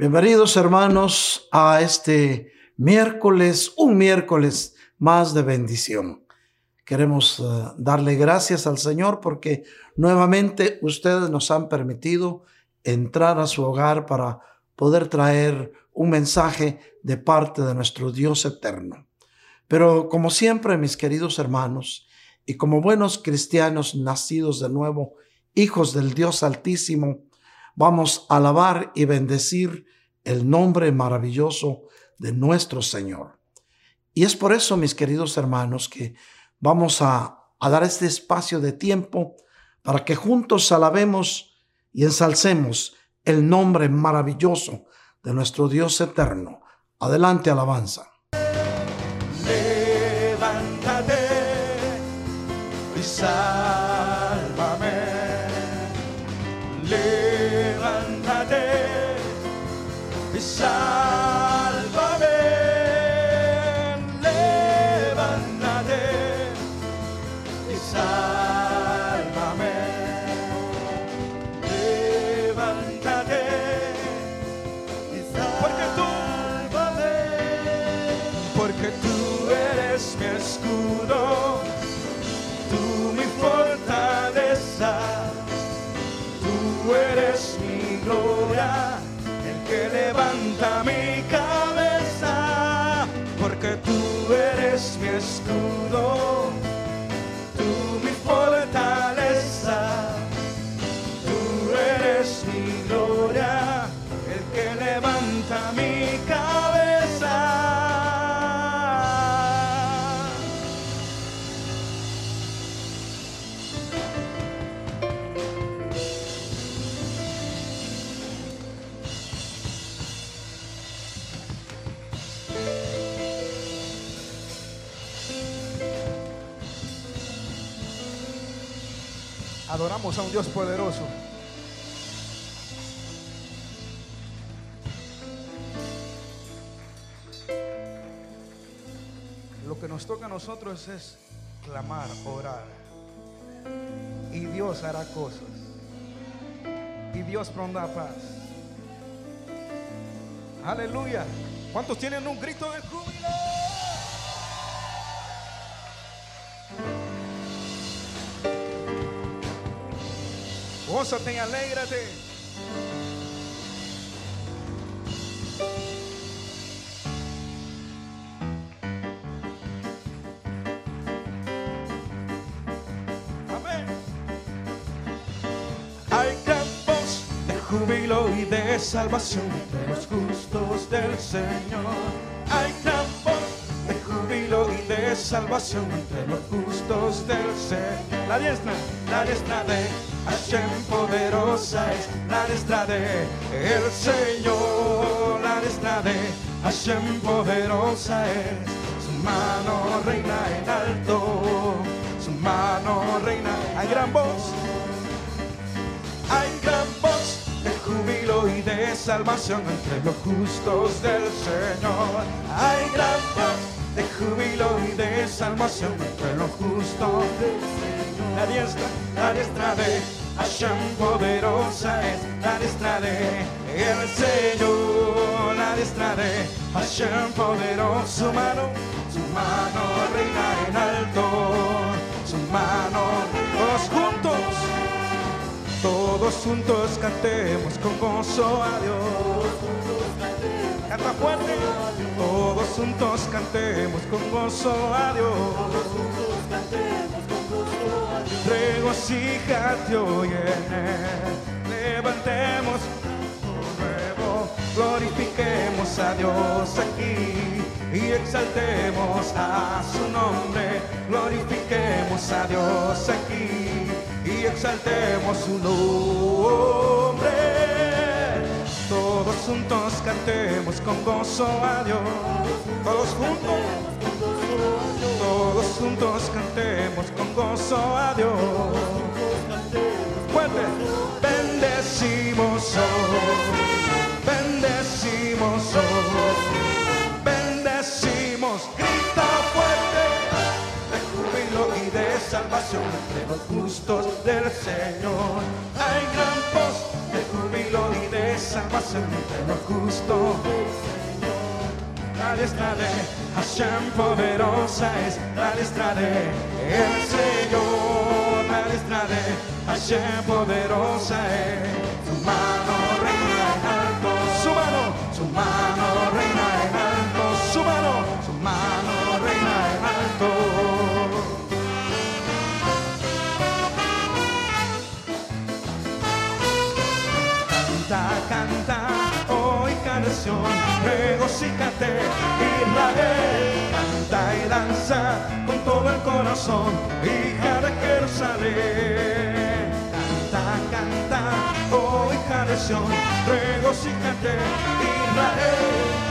Bienvenidos hermanos a este miércoles, un miércoles más de bendición. Queremos eh, darle gracias al Señor porque nuevamente ustedes nos han permitido entrar a su hogar para poder traer un mensaje de parte de nuestro Dios eterno. Pero como siempre, mis queridos hermanos, y como buenos cristianos nacidos de nuevo, hijos del Dios Altísimo, vamos a alabar y bendecir el nombre maravilloso de nuestro Señor. Y es por eso, mis queridos hermanos, que vamos a, a dar este espacio de tiempo para que juntos alabemos y ensalcemos el nombre maravilloso de nuestro Dios eterno. Adelante, alabanza. Adoramos a un Dios poderoso. Lo que nos toca a nosotros es clamar, orar. Y Dios hará cosas. Y Dios pronda paz. Aleluya. ¿Cuántos tienen un grito de júbilo? Gózate y alégrate. Amén. Hay campos de júbilo y de salvación entre los justos del Señor. Hay campos de júbilo y de salvación entre los justos del Señor. La diestra, la diestra de Hashem poderosa es la destra de el Señor, la destra de Hashem poderosa es su mano reina en alto, su mano reina. Hay gran voz, hay gran voz de júbilo y de salvación entre los justos del Señor. Hay gran voz de júbilo y de salvación entre los justos del Señor. La diestra, la diestra de Hashem poderosa es. La diestra de el Señor, la diestra de Hashem poderoso, su mano, su mano reina en alto, su mano, todos juntos, todos juntos cantemos con gozo a Dios. Canta fuerte, todos juntos cantemos con gozo a Dios regocíjate hoy en él. Levantemos nuevo, glorifiquemos a Dios aquí y exaltemos a su nombre. Glorifiquemos a Dios aquí y exaltemos su nombre. Todos juntos cantemos con gozo a Dios. Todos juntos. Todos juntos cantemos con gozo a Dios. Fuerte, bendecimos hoy, bendecimos hoy, bendecimos, grita fuerte. De júbilo y de salvación. Entre los justos del Señor. Hay gran voz de salvación entre los justos. La diestra de Hashem poderosa es la diestra el Señor. La diestra de Hashem poderosa es su mano reina alto. Su mano, su mano reina hoy canción, regocíjate, Israel. Canta y danza con todo el corazón, hija de Jerusalén. Canta, canta, hoy canción, regocíjate, Israel.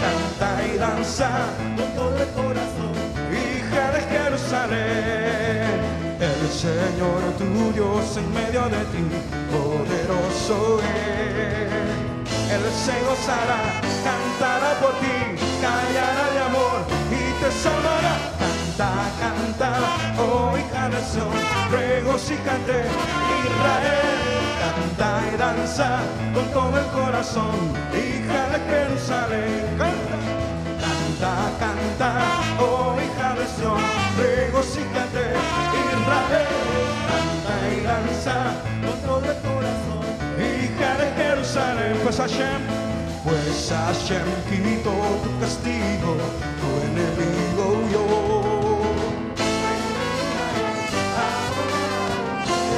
Canta y danza con todo el corazón, hija de Jerusalén. El Señor tu Dios en medio de ti, poderoso es. Él se gozará, cantará por ti, callará de amor y te salvará. Canta, canta, oh hija de Sion, regocíjate, Israel. Canta y danza con todo el corazón, hija de Jerusalén. Canta. Canta, canta, oh hija de Sion, regocíjate, Israel. Canta y danza con todo el corazón, de Jerusalén. Pues Hashem, pues Hashem quitó tu castigo, tu enemigo.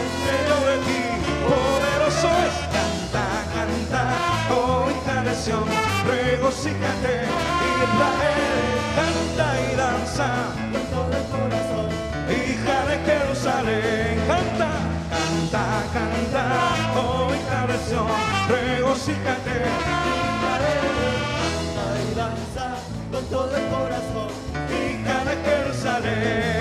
En medio de ti, poderoso es, canta, canta, oh hija de Sion, regocíjate, Israel, canta y danza con todo el corazón, hija de Jerusalén, canta, canta, canta, oh hija de Sion, regocíjate, Israel, canta y danza con todo el corazón, hija de Jerusalén, levántate,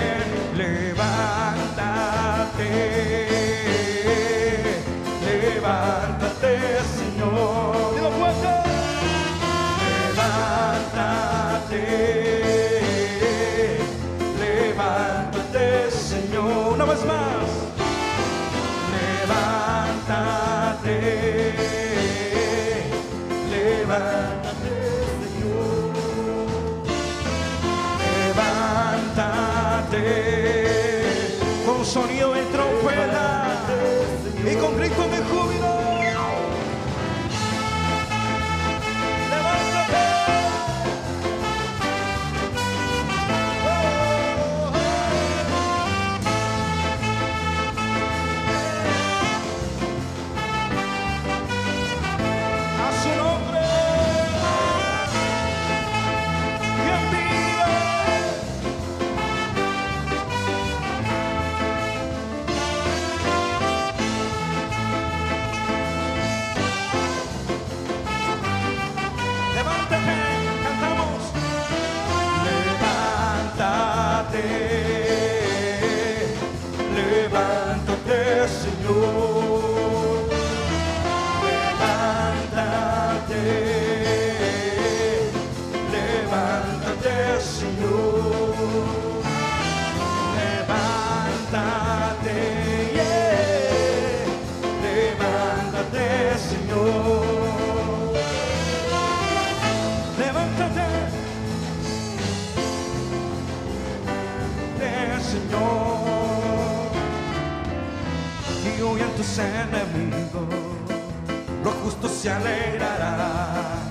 se alegrarán,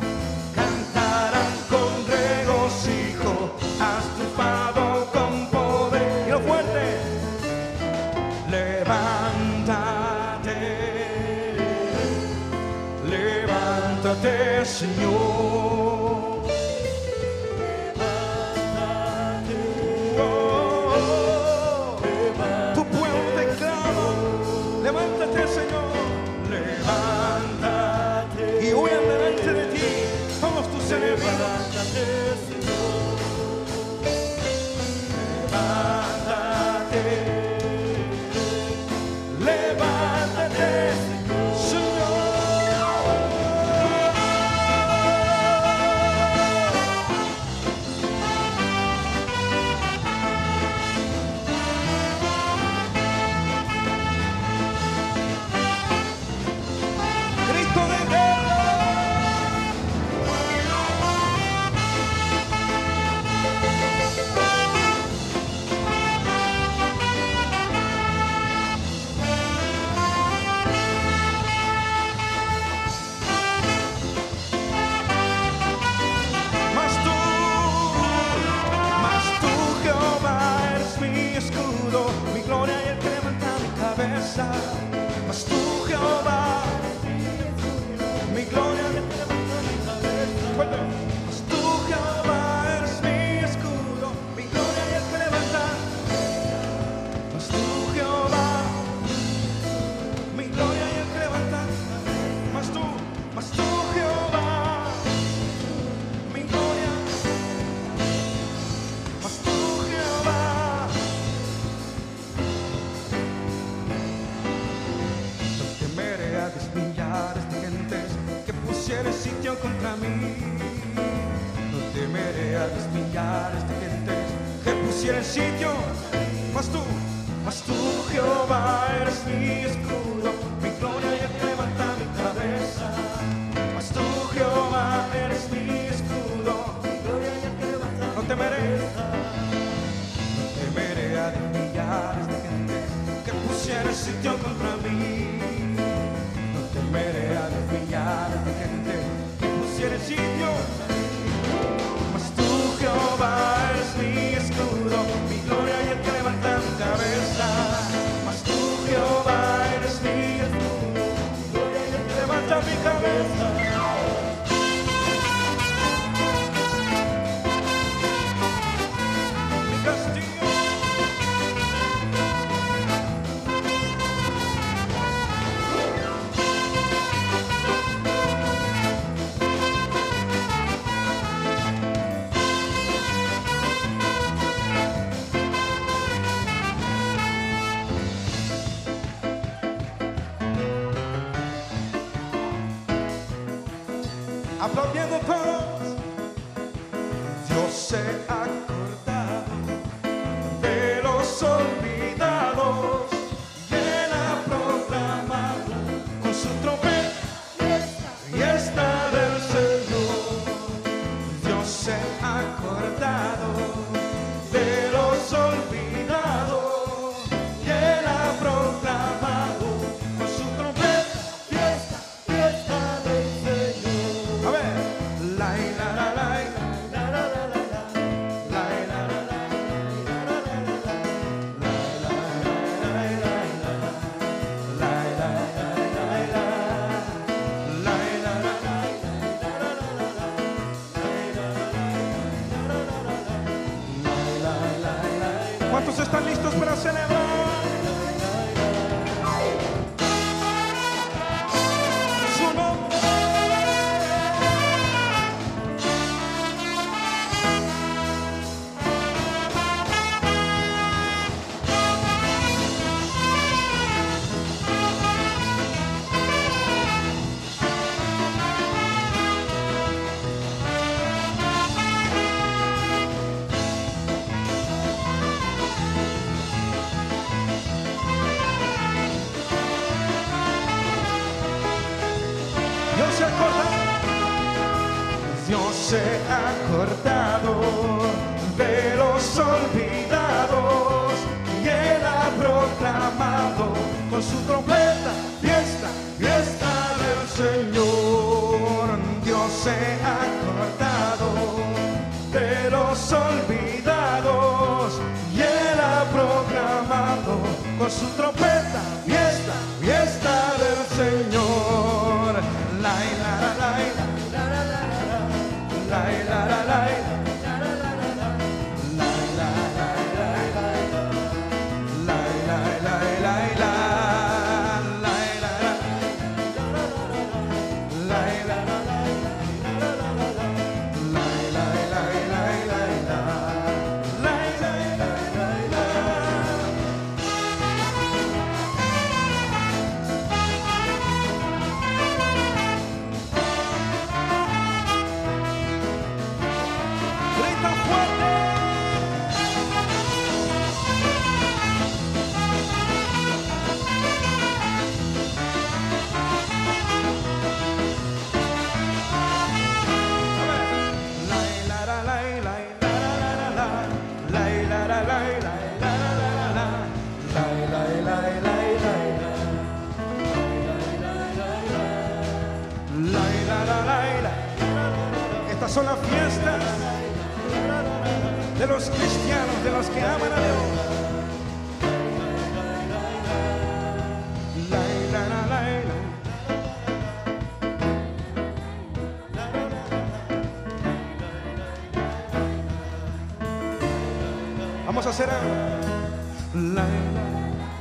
cantarán con regocijo, has con poder fuerte. Levántate, levántate, Señor. nosso tropeiro.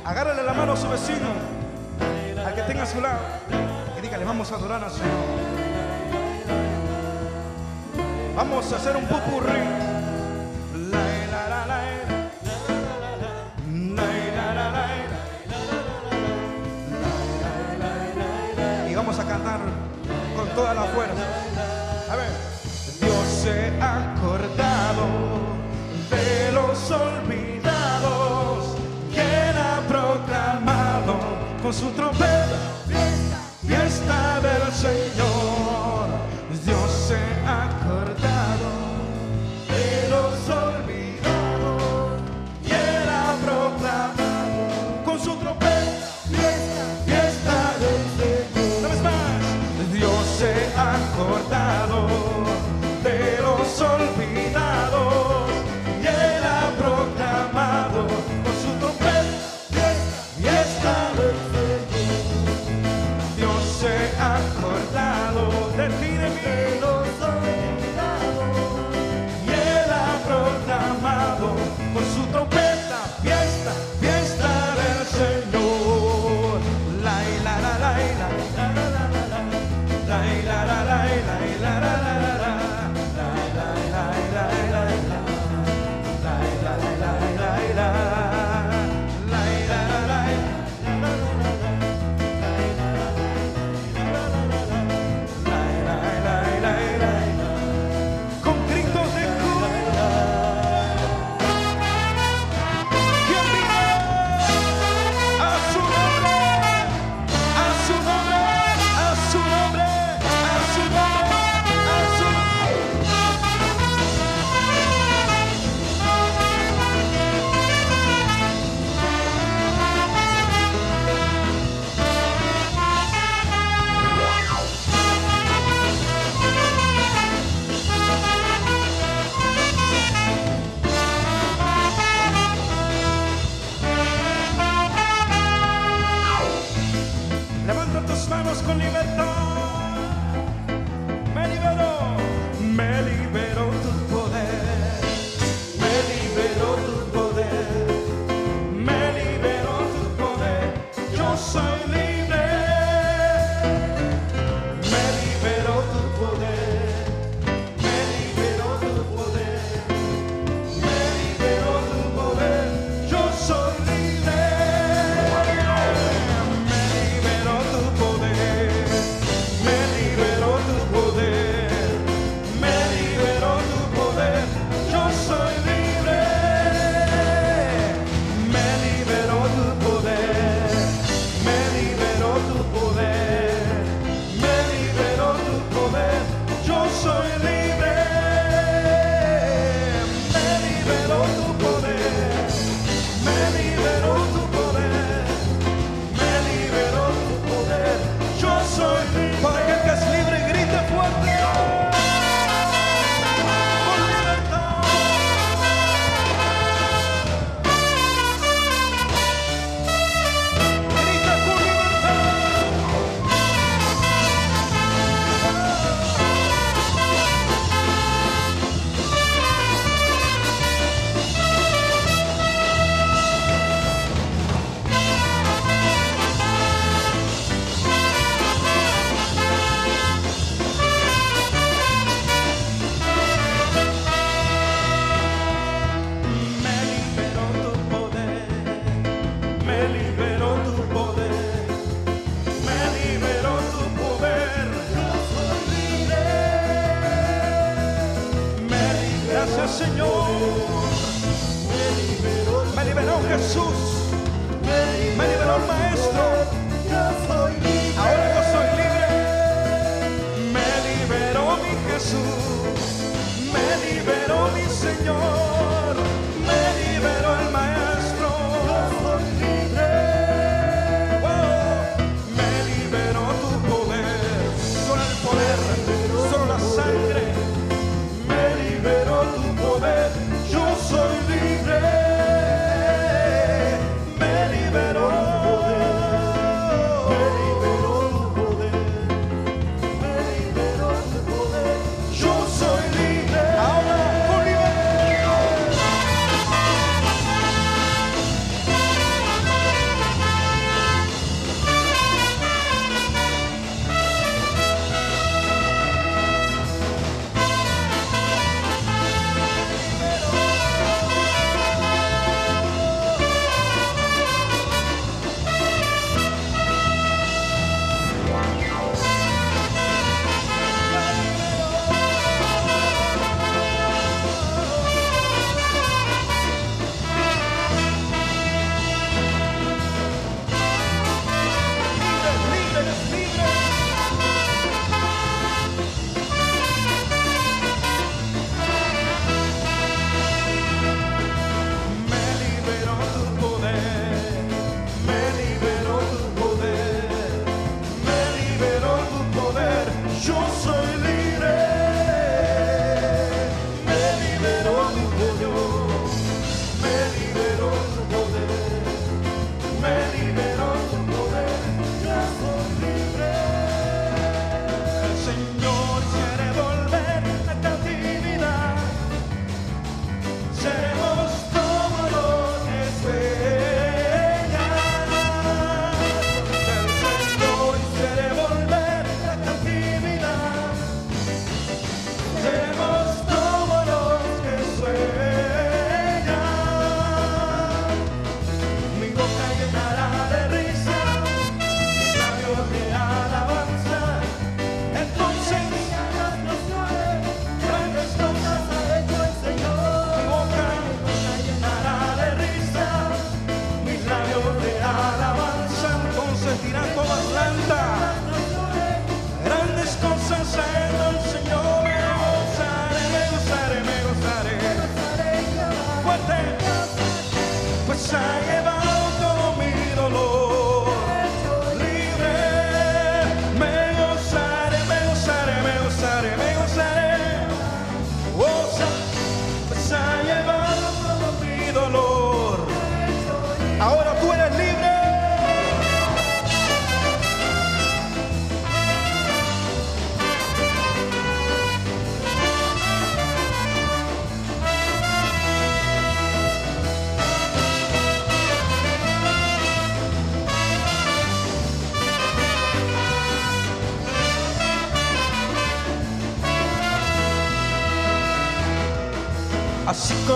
Agárrale la mano a su vecino, al que tenga a su lado, y dígale, vamos a adorar al Señor. Vamos a hacer un pupurrí. con toda la fuerza. A ver. Dios se ha acordado de los soldados. Con su trompeta,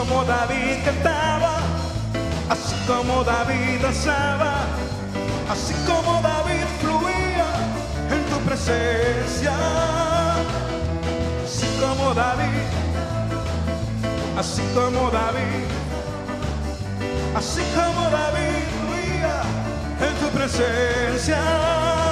como David cantaba, así como David danzaba, así como David fluía en tu presencia. Así como David, así como David, así como David fluía en tu presencia.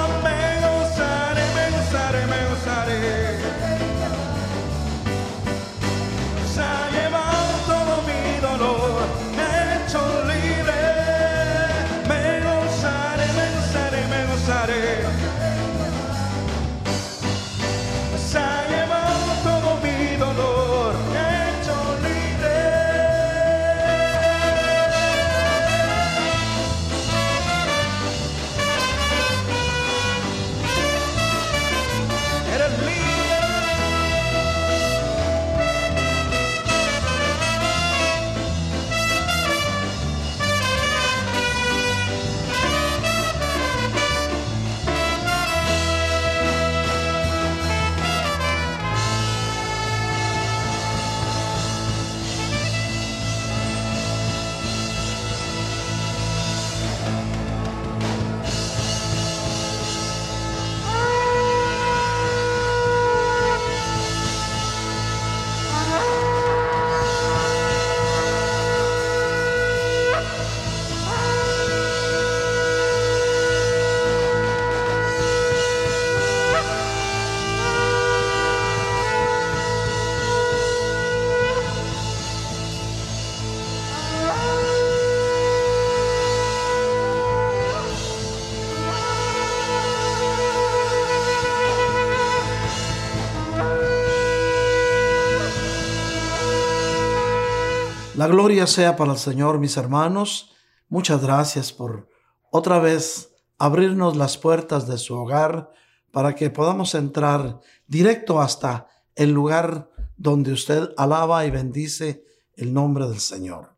La gloria sea para el Señor, mis hermanos. Muchas gracias por otra vez abrirnos las puertas de su hogar para que podamos entrar directo hasta el lugar donde usted alaba y bendice el nombre del Señor.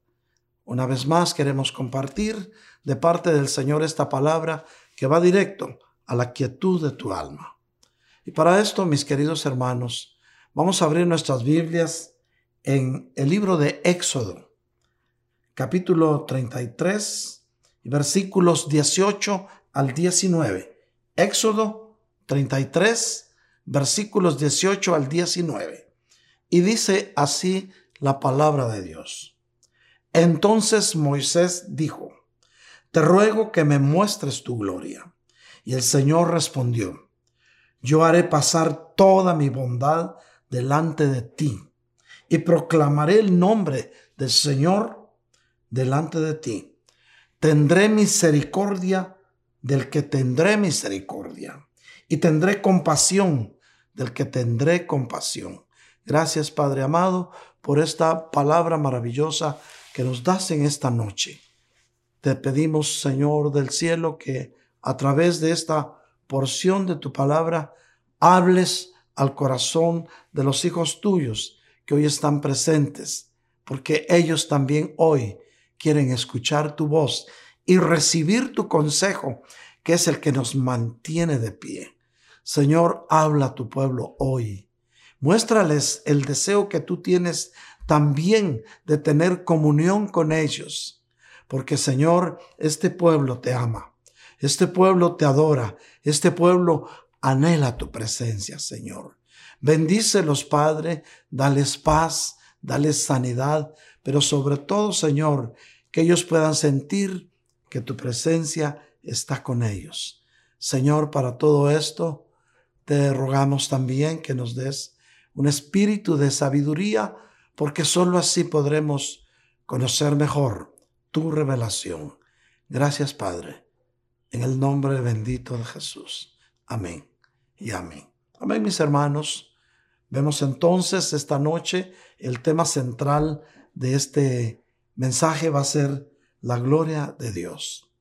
Una vez más queremos compartir de parte del Señor esta palabra que va directo a la quietud de tu alma. Y para esto, mis queridos hermanos, vamos a abrir nuestras Biblias en el libro de Éxodo, capítulo 33, versículos 18 al 19. Éxodo 33, versículos 18 al 19. Y dice así la palabra de Dios. Entonces Moisés dijo, Te ruego que me muestres tu gloria. Y el Señor respondió, Yo haré pasar toda mi bondad delante de ti y proclamaré el nombre del Señor delante de ti. Tendré misericordia del que tendré misericordia y tendré compasión del que tendré compasión. Gracias Padre amado por esta palabra maravillosa que nos das en esta noche. Te pedimos Señor del cielo que a través de esta porción de tu palabra hables al corazón de los hijos tuyos que hoy están presentes, porque ellos también hoy quieren escuchar tu voz y recibir tu consejo, que es el que nos mantiene de pie. Señor, habla a tu pueblo hoy. Muéstrales el deseo que tú tienes también de tener comunión con ellos, porque Señor, este pueblo te ama, este pueblo te adora, este pueblo anhela tu presencia, Señor. Bendícelos, Padre, dales paz, dales sanidad, pero sobre todo, Señor, que ellos puedan sentir que tu presencia está con ellos. Señor, para todo esto, te rogamos también que nos des un espíritu de sabiduría, porque sólo así podremos conocer mejor tu revelación. Gracias, Padre, en el nombre bendito de Jesús. Amén y amén. Amén, mis hermanos. Vemos entonces esta noche el tema central de este mensaje va a ser la gloria de Dios.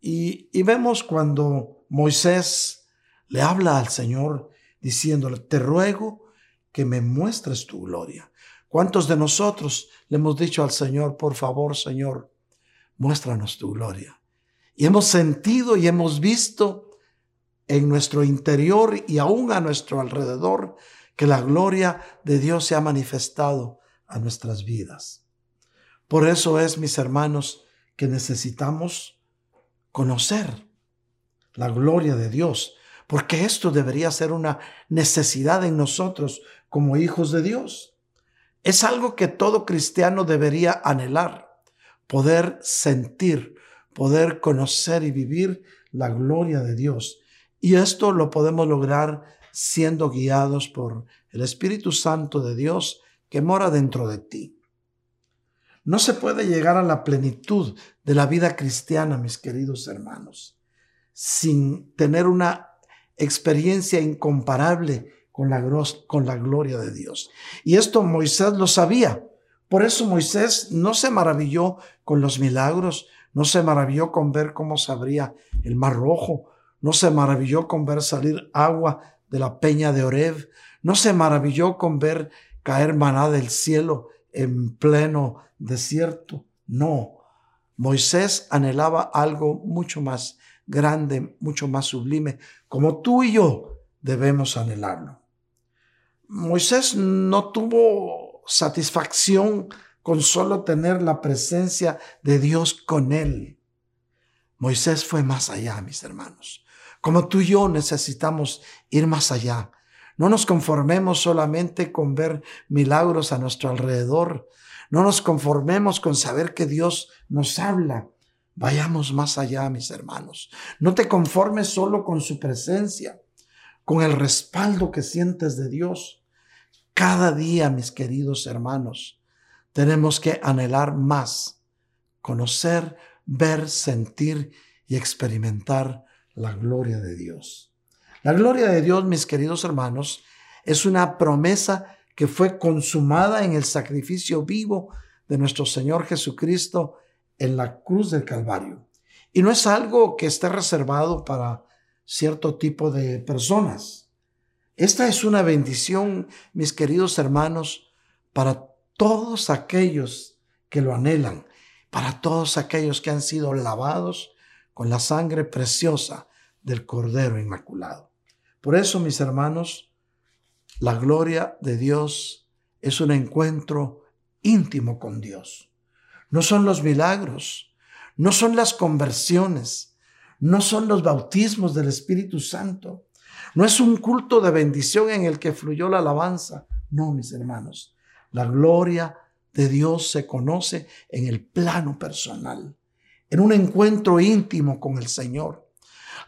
Y, y vemos cuando Moisés le habla al Señor diciéndole, te ruego que me muestres tu gloria. ¿Cuántos de nosotros le hemos dicho al Señor, por favor, Señor, muéstranos tu gloria? Y hemos sentido y hemos visto en nuestro interior y aún a nuestro alrededor que la gloria de Dios se ha manifestado a nuestras vidas. Por eso es, mis hermanos, que necesitamos conocer la gloria de Dios, porque esto debería ser una necesidad en nosotros como hijos de Dios. Es algo que todo cristiano debería anhelar, poder sentir, poder conocer y vivir la gloria de Dios. Y esto lo podemos lograr siendo guiados por el Espíritu Santo de Dios que mora dentro de ti. No se puede llegar a la plenitud de la vida cristiana, mis queridos hermanos, sin tener una experiencia incomparable con la, con la gloria de Dios. Y esto Moisés lo sabía. Por eso Moisés no se maravilló con los milagros, no se maravilló con ver cómo se abría el mar rojo, no se maravilló con ver salir agua de la peña de Oreb, no se maravilló con ver caer maná del cielo en pleno desierto. No, Moisés anhelaba algo mucho más grande, mucho más sublime, como tú y yo debemos anhelarlo. Moisés no tuvo satisfacción con solo tener la presencia de Dios con él. Moisés fue más allá, mis hermanos. Como tú y yo necesitamos ir más allá. No nos conformemos solamente con ver milagros a nuestro alrededor. No nos conformemos con saber que Dios nos habla. Vayamos más allá, mis hermanos. No te conformes solo con su presencia, con el respaldo que sientes de Dios. Cada día, mis queridos hermanos, tenemos que anhelar más, conocer, ver, sentir y experimentar la gloria de Dios. La gloria de Dios, mis queridos hermanos, es una promesa que fue consumada en el sacrificio vivo de nuestro Señor Jesucristo en la cruz del Calvario. Y no es algo que esté reservado para cierto tipo de personas. Esta es una bendición, mis queridos hermanos, para todos aquellos que lo anhelan, para todos aquellos que han sido lavados con la sangre preciosa del Cordero Inmaculado. Por eso, mis hermanos, la gloria de Dios es un encuentro íntimo con Dios. No son los milagros, no son las conversiones, no son los bautismos del Espíritu Santo, no es un culto de bendición en el que fluyó la alabanza. No, mis hermanos, la gloria de Dios se conoce en el plano personal, en un encuentro íntimo con el Señor.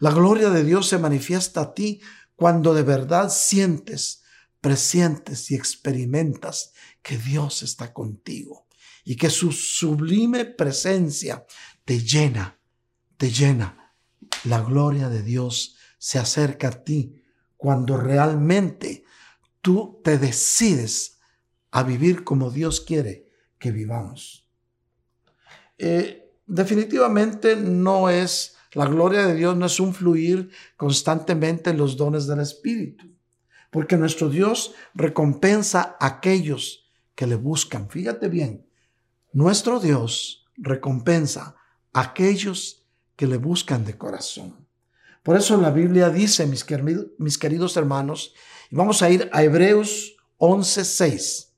La gloria de Dios se manifiesta a ti cuando de verdad sientes, presientes y experimentas que Dios está contigo y que su sublime presencia te llena, te llena. La gloria de Dios se acerca a ti cuando realmente tú te decides a vivir como Dios quiere que vivamos. Eh, definitivamente no es, la gloria de Dios no es un fluir constantemente en los dones del Espíritu, porque nuestro Dios recompensa a aquellos que le buscan. Fíjate bien, nuestro Dios recompensa a aquellos que le buscan de corazón. Por eso la Biblia dice, mis, mis queridos hermanos, y vamos a ir a Hebreos 11.6.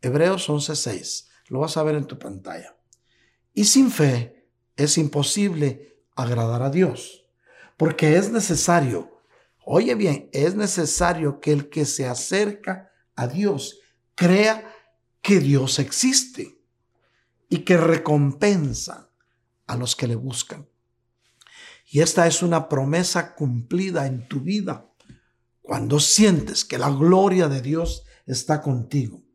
Hebreos 11:6. Lo vas a ver en tu pantalla. Y sin fe es imposible agradar a Dios, porque es necesario, oye bien, es necesario que el que se acerca a Dios crea que Dios existe y que recompensa a los que le buscan. Y esta es una promesa cumplida en tu vida cuando sientes que la gloria de Dios está contigo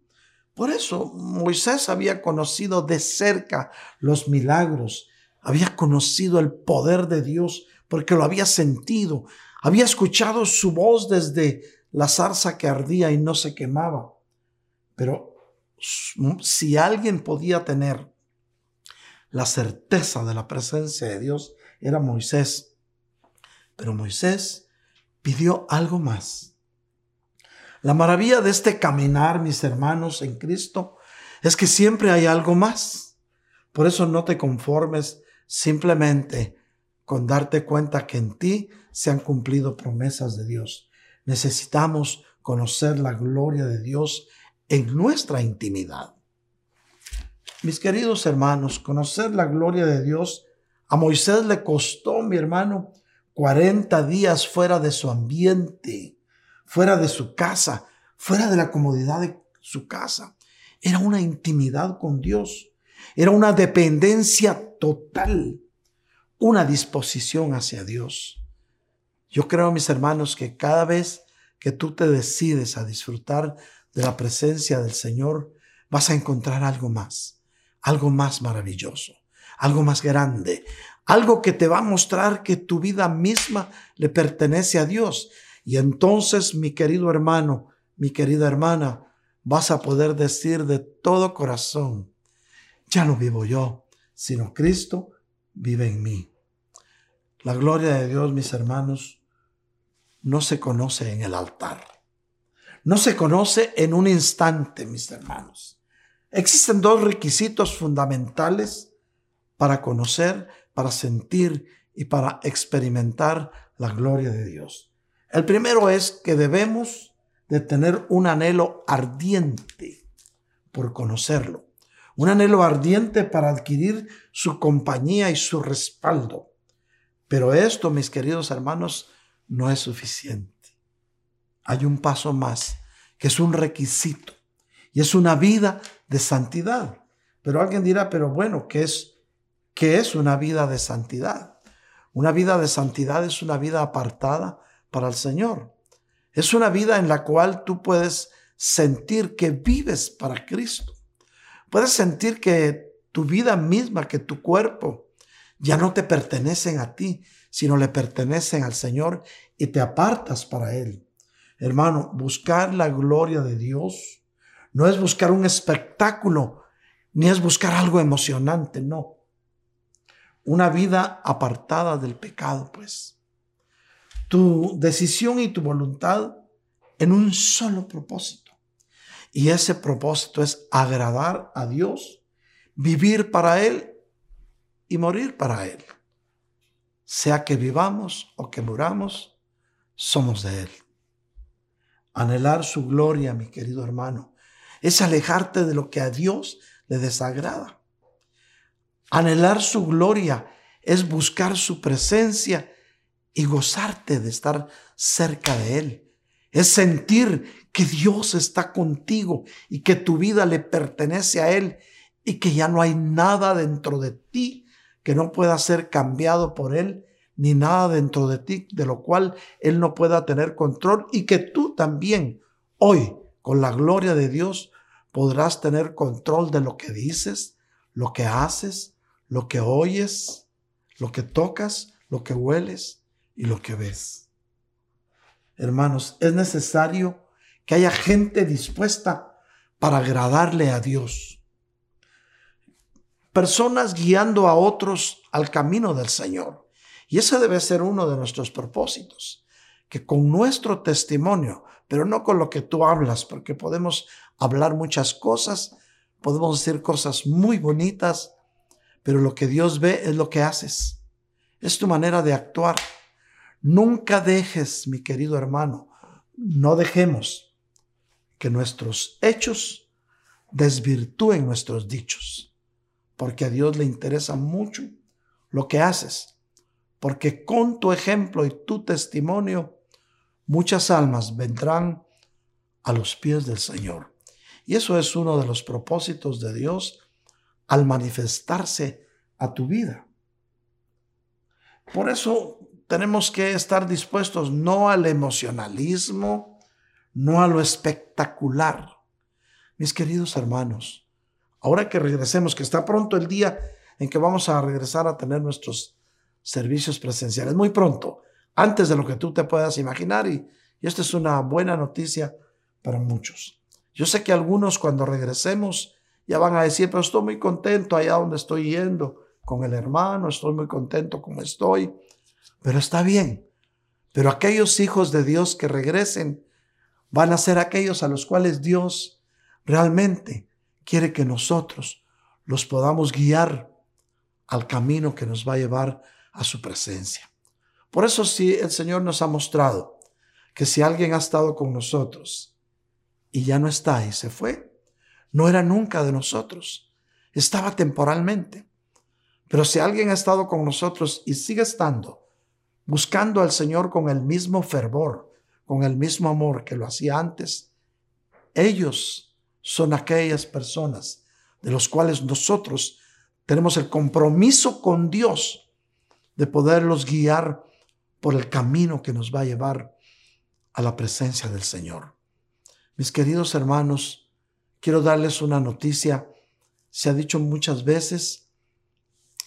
por eso Moisés había conocido de cerca los milagros, había conocido el poder de Dios porque lo había sentido, había escuchado su voz desde la zarza que ardía y no se quemaba. Pero si alguien podía tener la certeza de la presencia de Dios, era Moisés. Pero Moisés pidió algo más. La maravilla de este caminar, mis hermanos, en Cristo, es que siempre hay algo más. Por eso no te conformes simplemente con darte cuenta que en ti se han cumplido promesas de Dios. Necesitamos conocer la gloria de Dios en nuestra intimidad. Mis queridos hermanos, conocer la gloria de Dios a Moisés le costó, mi hermano, 40 días fuera de su ambiente, fuera de su casa, fuera de la comodidad de su casa. Era una intimidad con Dios, era una dependencia total, una disposición hacia Dios. Yo creo, mis hermanos, que cada vez que tú te decides a disfrutar de la presencia del Señor, vas a encontrar algo más, algo más maravilloso, algo más grande, algo que te va a mostrar que tu vida misma le pertenece a Dios. Y entonces, mi querido hermano, mi querida hermana, vas a poder decir de todo corazón, ya no vivo yo, sino Cristo vive en mí. La gloria de Dios, mis hermanos, no se conoce en el altar. No se conoce en un instante, mis hermanos. Existen dos requisitos fundamentales para conocer, para sentir y para experimentar la gloria de Dios. El primero es que debemos de tener un anhelo ardiente por conocerlo, un anhelo ardiente para adquirir su compañía y su respaldo. Pero esto, mis queridos hermanos, no es suficiente. Hay un paso más, que es un requisito, y es una vida de santidad. Pero alguien dirá, pero bueno, ¿qué es, qué es una vida de santidad? Una vida de santidad es una vida apartada para el Señor. Es una vida en la cual tú puedes sentir que vives para Cristo. Puedes sentir que tu vida misma, que tu cuerpo, ya no te pertenecen a ti, sino le pertenecen al Señor y te apartas para Él. Hermano, buscar la gloria de Dios no es buscar un espectáculo, ni es buscar algo emocionante, no. Una vida apartada del pecado, pues. Tu decisión y tu voluntad en un solo propósito. Y ese propósito es agradar a Dios, vivir para Él y morir para Él sea que vivamos o que muramos, somos de Él. Anhelar su gloria, mi querido hermano, es alejarte de lo que a Dios le desagrada. Anhelar su gloria es buscar su presencia y gozarte de estar cerca de Él. Es sentir que Dios está contigo y que tu vida le pertenece a Él y que ya no hay nada dentro de ti que no pueda ser cambiado por Él, ni nada dentro de ti de lo cual Él no pueda tener control y que tú también hoy, con la gloria de Dios, podrás tener control de lo que dices, lo que haces, lo que oyes, lo que tocas, lo que hueles y lo que ves. Hermanos, es necesario que haya gente dispuesta para agradarle a Dios personas guiando a otros al camino del Señor. Y ese debe ser uno de nuestros propósitos, que con nuestro testimonio, pero no con lo que tú hablas, porque podemos hablar muchas cosas, podemos decir cosas muy bonitas, pero lo que Dios ve es lo que haces, es tu manera de actuar. Nunca dejes, mi querido hermano, no dejemos que nuestros hechos desvirtúen nuestros dichos porque a Dios le interesa mucho lo que haces, porque con tu ejemplo y tu testimonio, muchas almas vendrán a los pies del Señor. Y eso es uno de los propósitos de Dios al manifestarse a tu vida. Por eso tenemos que estar dispuestos no al emocionalismo, no a lo espectacular. Mis queridos hermanos, ahora que regresemos, que está pronto el día en que vamos a regresar a tener nuestros servicios presenciales, muy pronto, antes de lo que tú te puedas imaginar y, y esta es una buena noticia para muchos. Yo sé que algunos cuando regresemos ya van a decir, pero estoy muy contento allá donde estoy yendo con el hermano, estoy muy contento como estoy, pero está bien. Pero aquellos hijos de Dios que regresen van a ser aquellos a los cuales Dios realmente quiere que nosotros los podamos guiar al camino que nos va a llevar a su presencia. Por eso sí, el Señor nos ha mostrado que si alguien ha estado con nosotros y ya no está y se fue, no era nunca de nosotros. estaba temporalmente. Pero si alguien ha estado con nosotros y sigue estando, buscando al Señor con el mismo fervor, con el mismo amor que lo hacía antes, ellos son aquellas personas de los cuales nosotros tenemos el compromiso con Dios de poderlos guiar por el camino que nos va a llevar a la presencia del Señor. Mis queridos hermanos, quiero darles una noticia. Se ha dicho muchas veces,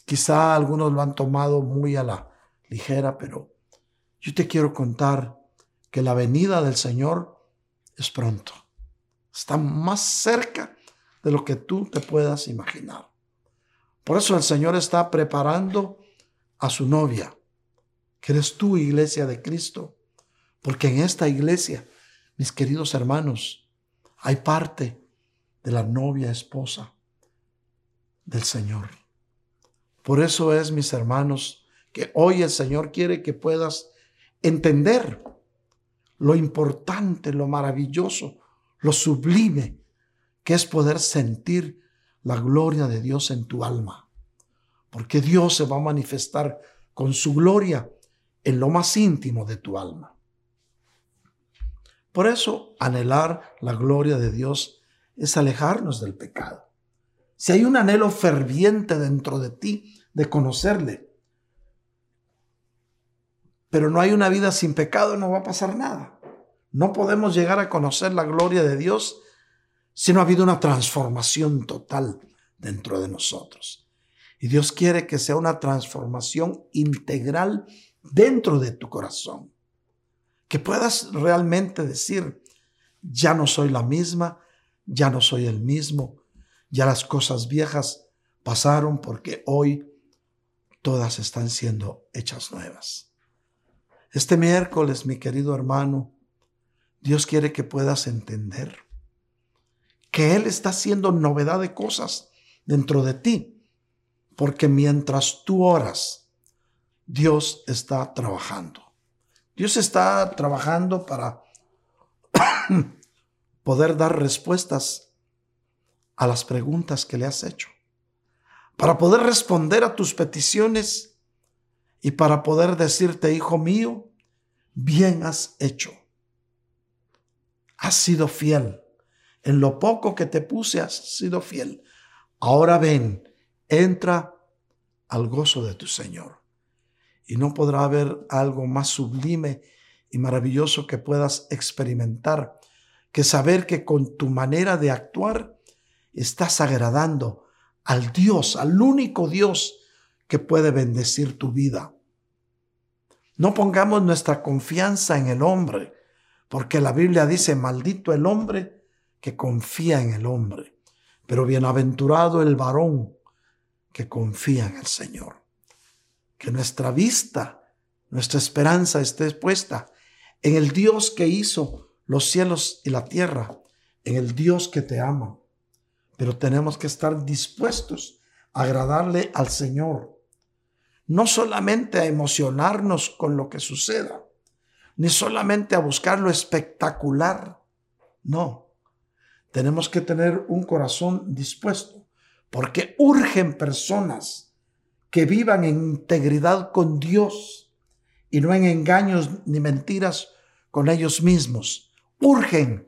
Quizá algunos lo han tomado muy a la ligera, pero yo te quiero contar que la venida del Señor es pronto. Está más cerca de lo que tú te puedas imaginar. Por eso el Señor está preparando a su novia, que eres tú, iglesia de Cristo. Porque en esta iglesia, mis queridos hermanos, hay parte de la novia esposa del Señor. Por eso es, mis hermanos, que hoy el Señor quiere que puedas entender lo importante, lo maravilloso, lo sublime que es poder sentir la gloria de Dios en tu alma. Porque Dios se va a manifestar con su gloria en lo más íntimo de tu alma. Por eso, anhelar la gloria de Dios es alejarnos del pecado. Si hay un anhelo ferviente dentro de ti de conocerle. Pero no hay una vida sin pecado, no va a pasar nada. No podemos llegar a conocer la gloria de Dios si no ha habido una transformación total dentro de nosotros. Y Dios quiere que sea una transformación integral dentro de tu corazón. Que puedas realmente decir, ya no soy la misma, ya no soy el mismo, ya las cosas viejas pasaron porque hoy todas están siendo hechas nuevas. Este miércoles, mi querido hermano, Dios quiere que puedas entender que Él está haciendo novedad de cosas dentro de ti, porque mientras tú oras, Dios está trabajando. Dios está trabajando para poder dar respuestas a las preguntas que le has hecho para poder responder a tus peticiones y para poder decirte, hijo mío, bien has hecho. Has sido fiel. En lo poco que te puse has sido fiel. Ahora ven, entra al gozo de tu Señor. Y no podrá haber algo más sublime y maravilloso que puedas experimentar que saber que con tu manera de actuar estás agradando al Dios, al único Dios que puede bendecir tu vida. No pongamos nuestra confianza en el hombre, porque la Biblia dice, maldito el hombre que confía en el hombre, pero bienaventurado el varón que confía en el Señor. Que nuestra vista, nuestra esperanza esté puesta en el Dios que hizo los cielos y la tierra, en el Dios que te ama pero tenemos que estar dispuestos a agradarle al Señor. No solamente a emocionarnos con lo que suceda, ni solamente a buscar lo espectacular. No, tenemos que tener un corazón dispuesto, porque urgen personas que vivan en integridad con Dios y no en engaños ni mentiras con ellos mismos. Urgen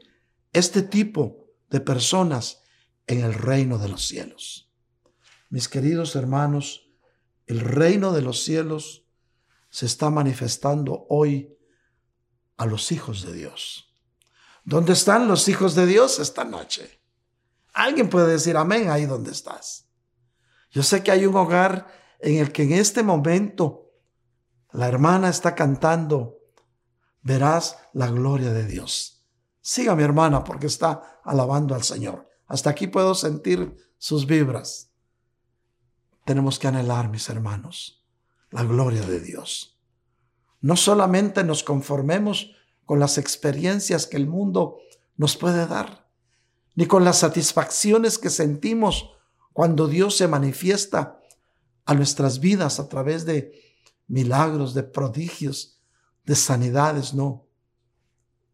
este tipo de personas en el reino de los cielos. Mis queridos hermanos, el reino de los cielos se está manifestando hoy a los hijos de Dios. ¿Dónde están los hijos de Dios esta noche? Alguien puede decir amén ahí donde estás. Yo sé que hay un hogar en el que en este momento la hermana está cantando, verás la gloria de Dios. Siga mi hermana porque está alabando al Señor. Hasta aquí puedo sentir sus vibras. Tenemos que anhelar, mis hermanos, la gloria de Dios. No solamente nos conformemos con las experiencias que el mundo nos puede dar, ni con las satisfacciones que sentimos cuando Dios se manifiesta a nuestras vidas a través de milagros, de prodigios, de sanidades, no.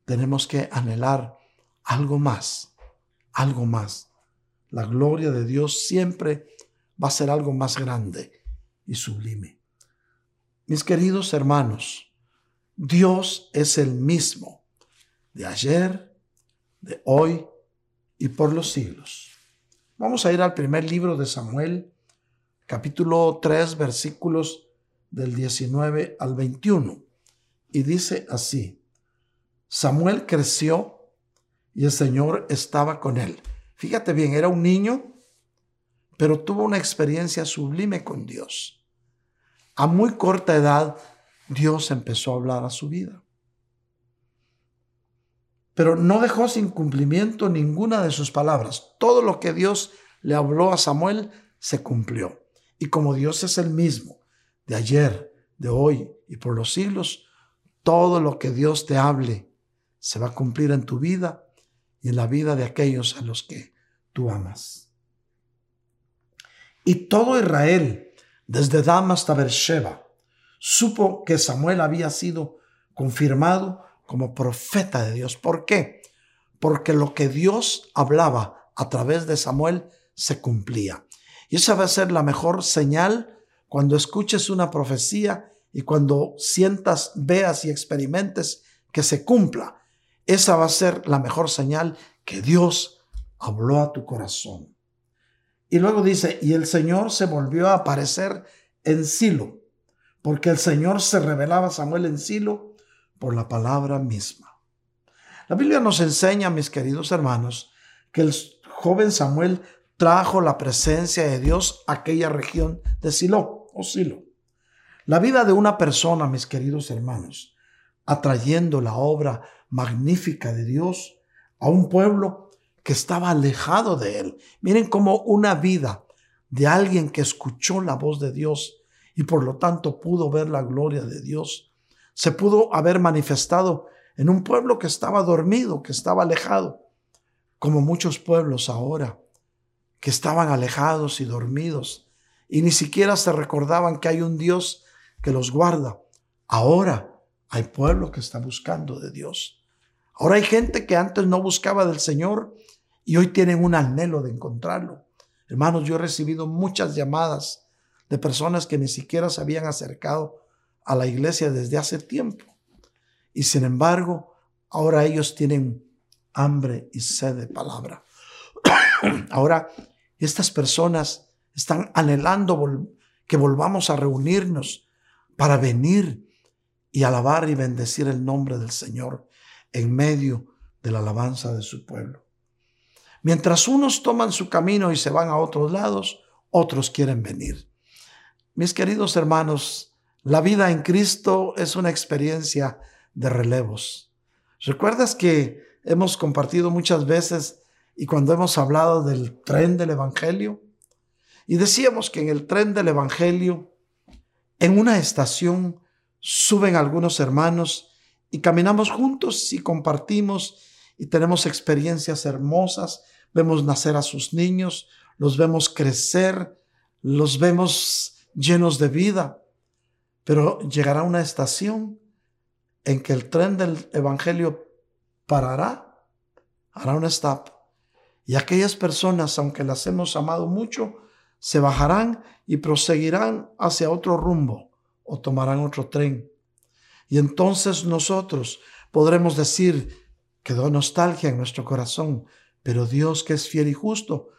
Tenemos que anhelar algo más algo más, la gloria de Dios siempre va a ser algo más grande y sublime. Mis queridos hermanos, Dios es el mismo de ayer, de hoy y por los siglos. Vamos a ir al primer libro de Samuel, capítulo 3, versículos del 19 al 21. Y dice así, Samuel creció y el Señor estaba con él. Fíjate bien, era un niño, pero tuvo una experiencia sublime con Dios. A muy corta edad, Dios empezó a hablar a su vida. Pero no dejó sin cumplimiento ninguna de sus palabras. Todo lo que Dios le habló a Samuel se cumplió. Y como Dios es el mismo, de ayer, de hoy y por los siglos, todo lo que Dios te hable se va a cumplir en tu vida y en la vida de aquellos a los que tú amas. Y todo Israel, desde Dan hasta Beersheba, supo que Samuel había sido confirmado como profeta de Dios. ¿Por qué? Porque lo que Dios hablaba a través de Samuel se cumplía. Y esa va a ser la mejor señal cuando escuches una profecía y cuando sientas, veas y experimentes que se cumpla. Esa va a ser la mejor señal que Dios habló a tu corazón. Y luego dice, y el Señor se volvió a aparecer en Silo, porque el Señor se revelaba a Samuel en Silo por la palabra misma. La Biblia nos enseña, mis queridos hermanos, que el joven Samuel trajo la presencia de Dios a aquella región de Silo o Silo. La vida de una persona, mis queridos hermanos, atrayendo la obra magnífica de Dios a un pueblo que estaba alejado de él. Miren cómo una vida de alguien que escuchó la voz de Dios y por lo tanto pudo ver la gloria de Dios, se pudo haber manifestado en un pueblo que estaba dormido, que estaba alejado, como muchos pueblos ahora, que estaban alejados y dormidos y ni siquiera se recordaban que hay un Dios que los guarda. Ahora hay pueblo que está buscando de Dios. Ahora hay gente que antes no buscaba del Señor y hoy tienen un anhelo de encontrarlo. Hermanos, yo he recibido muchas llamadas de personas que ni siquiera se habían acercado a la iglesia desde hace tiempo. Y sin embargo, ahora ellos tienen hambre y sed de palabra. ahora, estas personas están anhelando que volvamos a reunirnos para venir y alabar y bendecir el nombre del Señor en medio de la alabanza de su pueblo. Mientras unos toman su camino y se van a otros lados, otros quieren venir. Mis queridos hermanos, la vida en Cristo es una experiencia de relevos. ¿Recuerdas que hemos compartido muchas veces y cuando hemos hablado del tren del Evangelio? Y decíamos que en el tren del Evangelio, en una estación, suben algunos hermanos y caminamos juntos y compartimos y tenemos experiencias hermosas vemos nacer a sus niños, los vemos crecer, los vemos llenos de vida. Pero llegará una estación en que el tren del Evangelio parará, hará un stop. Y aquellas personas, aunque las hemos amado mucho, se bajarán y proseguirán hacia otro rumbo o tomarán otro tren. Y entonces nosotros podremos decir, quedó nostalgia en nuestro corazón, pero Dios, que es fiel y justo,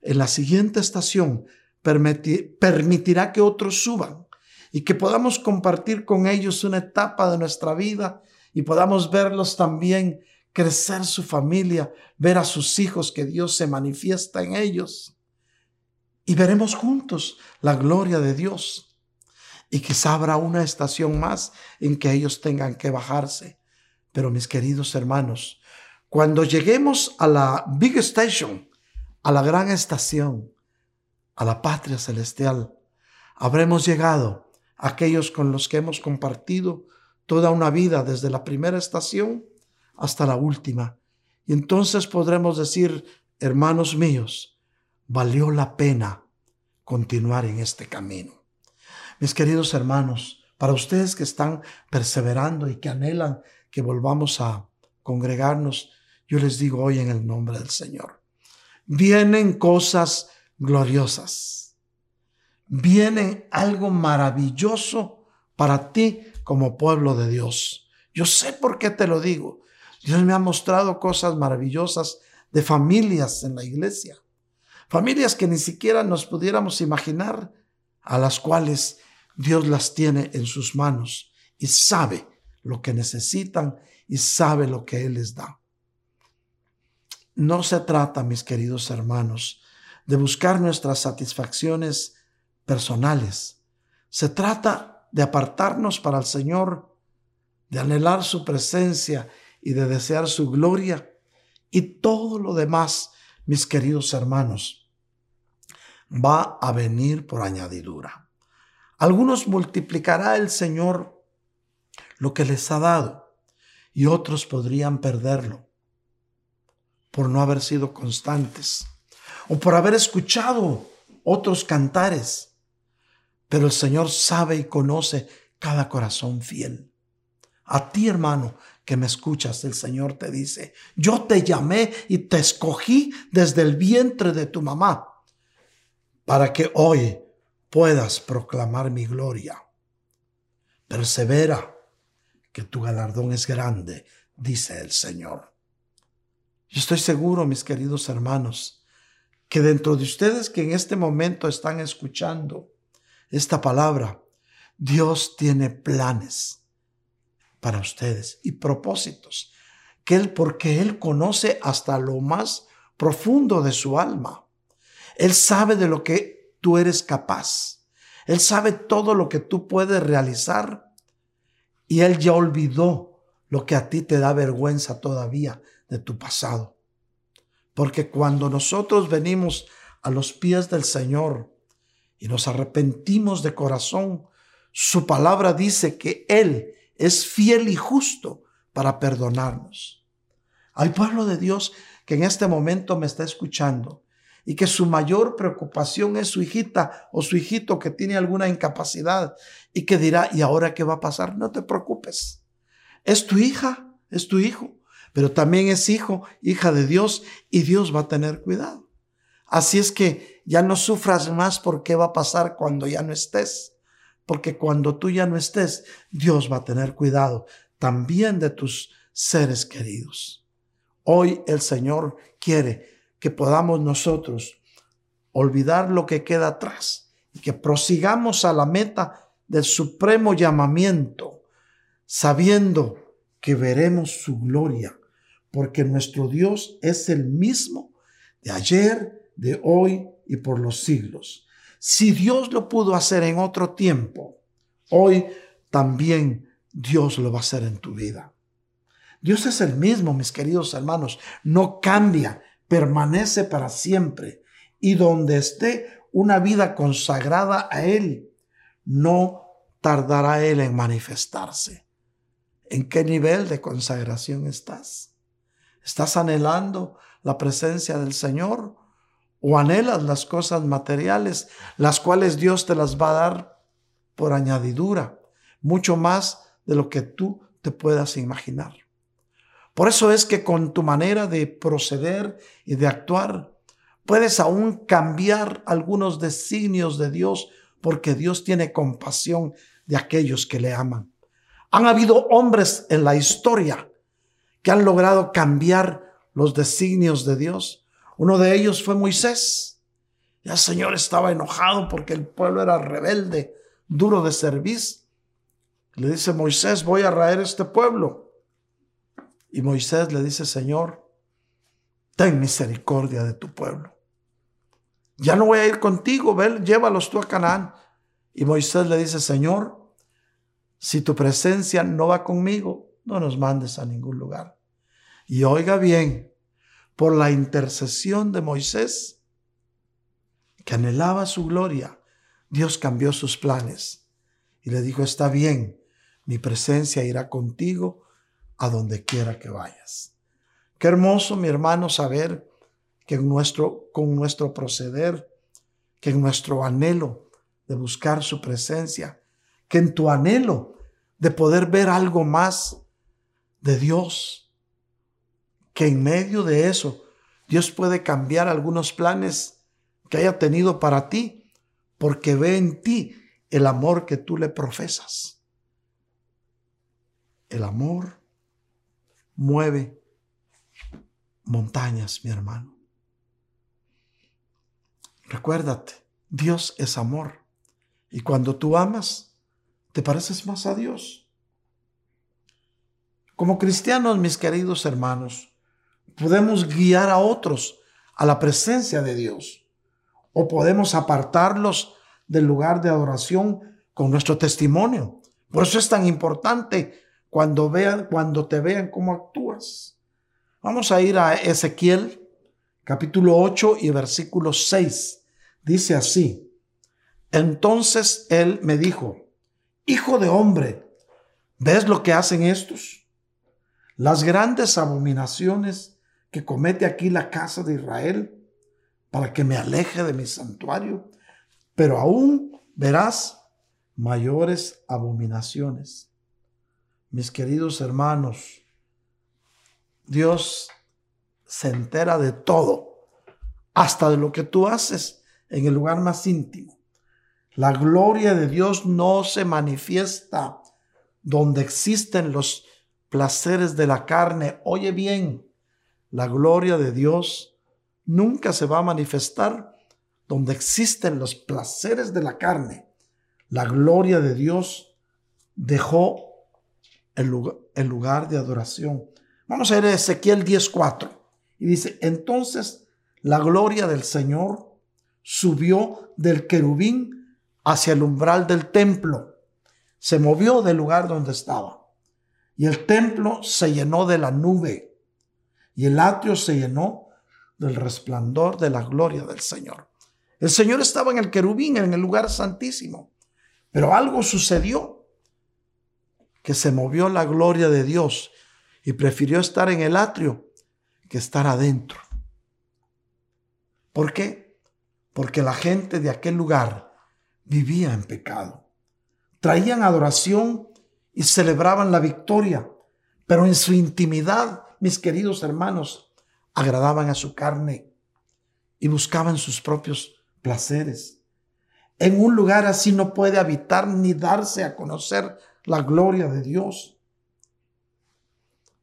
en la siguiente estación permitirá que otros suban y que podamos compartir con ellos una etapa de nuestra vida y podamos verlos también crecer su familia, ver a sus hijos que Dios se manifiesta en ellos. Y veremos juntos la gloria de Dios. Y quizá habrá una estación más en que ellos tengan que bajarse. Pero mis queridos hermanos, cuando lleguemos a la Big Station, a la gran estación, a la patria celestial, habremos llegado aquellos con los que hemos compartido toda una vida desde la primera estación hasta la última. Y entonces podremos decir, hermanos míos, valió la pena continuar en este camino. Mis queridos hermanos, para ustedes que están perseverando y que anhelan que volvamos a congregarnos, yo les digo hoy en el nombre del Señor, vienen cosas gloriosas. Viene algo maravilloso para ti como pueblo de Dios. Yo sé por qué te lo digo. Dios me ha mostrado cosas maravillosas de familias en la iglesia. Familias que ni siquiera nos pudiéramos imaginar, a las cuales Dios las tiene en sus manos y sabe lo que necesitan y sabe lo que Él les da. No se trata, mis queridos hermanos, de buscar nuestras satisfacciones personales. Se trata de apartarnos para el Señor, de anhelar su presencia y de desear su gloria y todo lo demás, mis queridos hermanos, va a venir por añadidura. Algunos multiplicará el Señor lo que les ha dado y otros podrían perderlo por no haber sido constantes o por haber escuchado otros cantares. Pero el Señor sabe y conoce cada corazón fiel. A ti, hermano, que me escuchas, el Señor te dice, yo te llamé y te escogí desde el vientre de tu mamá para que hoy puedas proclamar mi gloria. Persevera, que tu galardón es grande, dice el Señor. Yo estoy seguro, mis queridos hermanos, que dentro de ustedes que en este momento están escuchando esta palabra, Dios tiene planes para ustedes y propósitos, que él porque él conoce hasta lo más profundo de su alma. Él sabe de lo que tú eres capaz. Él sabe todo lo que tú puedes realizar y él ya olvidó lo que a ti te da vergüenza todavía de tu pasado. Porque cuando nosotros venimos a los pies del Señor y nos arrepentimos de corazón, su palabra dice que Él es fiel y justo para perdonarnos. Hay pueblo de Dios que en este momento me está escuchando y que su mayor preocupación es su hijita o su hijito que tiene alguna incapacidad y que dirá, ¿y ahora qué va a pasar? No te preocupes. Es tu hija, es tu hijo, pero también es hijo, hija de Dios y Dios va a tener cuidado. Así es que ya no sufras más por qué va a pasar cuando ya no estés, porque cuando tú ya no estés, Dios va a tener cuidado también de tus seres queridos. Hoy el Señor quiere que podamos nosotros olvidar lo que queda atrás y que prosigamos a la meta del supremo llamamiento, sabiendo que veremos su gloria, porque nuestro Dios es el mismo de ayer, de hoy y por los siglos. Si Dios lo pudo hacer en otro tiempo, hoy también Dios lo va a hacer en tu vida. Dios es el mismo, mis queridos hermanos, no cambia, permanece para siempre y donde esté una vida consagrada a Él, no tardará Él en manifestarse. ¿En qué nivel de consagración estás? ¿Estás anhelando la presencia del Señor o anhelas las cosas materiales, las cuales Dios te las va a dar por añadidura, mucho más de lo que tú te puedas imaginar? Por eso es que con tu manera de proceder y de actuar, puedes aún cambiar algunos designios de Dios porque Dios tiene compasión de aquellos que le aman. Han habido hombres en la historia que han logrado cambiar los designios de Dios. Uno de ellos fue Moisés. Ya el Señor estaba enojado porque el pueblo era rebelde, duro de servicio. Le dice Moisés, voy a raer este pueblo. Y Moisés le dice, Señor, ten misericordia de tu pueblo. Ya no voy a ir contigo, ven, llévalos tú a Canaán. Y Moisés le dice, Señor, si tu presencia no va conmigo, no nos mandes a ningún lugar. Y oiga bien, por la intercesión de Moisés, que anhelaba su gloria, Dios cambió sus planes y le dijo, está bien, mi presencia irá contigo a donde quiera que vayas. Qué hermoso, mi hermano, saber que en nuestro, con nuestro proceder, que en nuestro anhelo de buscar su presencia, que en tu anhelo de poder ver algo más de Dios, que en medio de eso Dios puede cambiar algunos planes que haya tenido para ti porque ve en ti el amor que tú le profesas. El amor mueve montañas, mi hermano. Recuérdate, Dios es amor. Y cuando tú amas, te pareces más a Dios. Como cristianos, mis queridos hermanos, podemos guiar a otros a la presencia de Dios o podemos apartarlos del lugar de adoración con nuestro testimonio. Por eso es tan importante cuando vean cuando te vean cómo actúas. Vamos a ir a Ezequiel capítulo 8 y versículo 6. Dice así, entonces él me dijo, Hijo de hombre, ¿ves lo que hacen estos? Las grandes abominaciones que comete aquí la casa de Israel para que me aleje de mi santuario, pero aún verás mayores abominaciones. Mis queridos hermanos, Dios se entera de todo, hasta de lo que tú haces en el lugar más íntimo. La gloria de Dios no se manifiesta donde existen los placeres de la carne. Oye bien, la gloria de Dios nunca se va a manifestar donde existen los placeres de la carne. La gloria de Dios dejó el lugar, el lugar de adoración. Vamos a ir a Ezequiel 10.4 y dice, entonces la gloria del Señor subió del querubín hacia el umbral del templo. Se movió del lugar donde estaba. Y el templo se llenó de la nube. Y el atrio se llenó del resplandor de la gloria del Señor. El Señor estaba en el querubín, en el lugar santísimo. Pero algo sucedió que se movió la gloria de Dios y prefirió estar en el atrio que estar adentro. ¿Por qué? porque la gente de aquel lugar vivía en pecado. Traían adoración y celebraban la victoria, pero en su intimidad, mis queridos hermanos, agradaban a su carne y buscaban sus propios placeres. En un lugar así no puede habitar ni darse a conocer la gloria de Dios.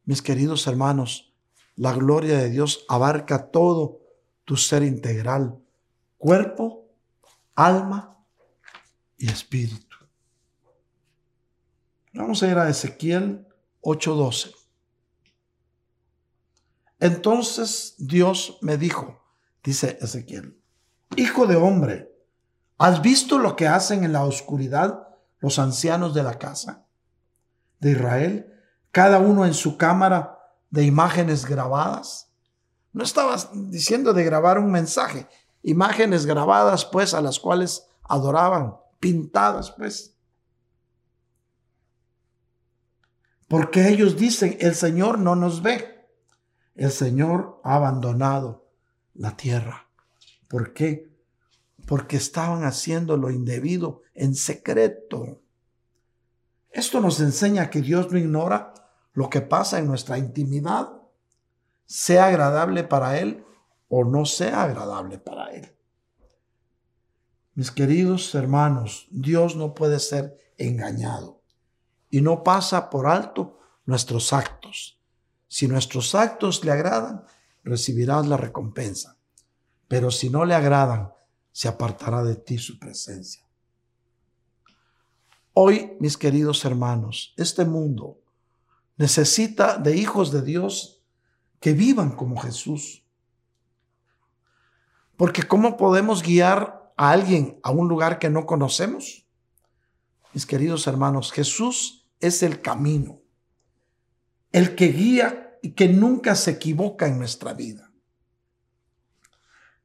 Mis queridos hermanos, la gloria de Dios abarca todo tu ser integral cuerpo, alma y espíritu. Vamos a ir a Ezequiel 8:12. Entonces Dios me dijo, dice Ezequiel, Hijo de hombre, ¿has visto lo que hacen en la oscuridad los ancianos de la casa de Israel, cada uno en su cámara de imágenes grabadas? No estabas diciendo de grabar un mensaje, imágenes grabadas pues a las cuales adoraban, pintadas pues. Porque ellos dicen, el Señor no nos ve. El Señor ha abandonado la tierra. ¿Por qué? Porque estaban haciendo lo indebido en secreto. Esto nos enseña que Dios no ignora lo que pasa en nuestra intimidad, sea agradable para Él o no sea agradable para Él. Mis queridos hermanos, Dios no puede ser engañado y no pasa por alto nuestros actos. Si nuestros actos le agradan, recibirás la recompensa, pero si no le agradan, se apartará de ti su presencia. Hoy, mis queridos hermanos, este mundo necesita de hijos de Dios que vivan como Jesús, porque ¿cómo podemos guiar a alguien a un lugar que no conocemos? Mis queridos hermanos, Jesús es el camino, el que guía y que nunca se equivoca en nuestra vida.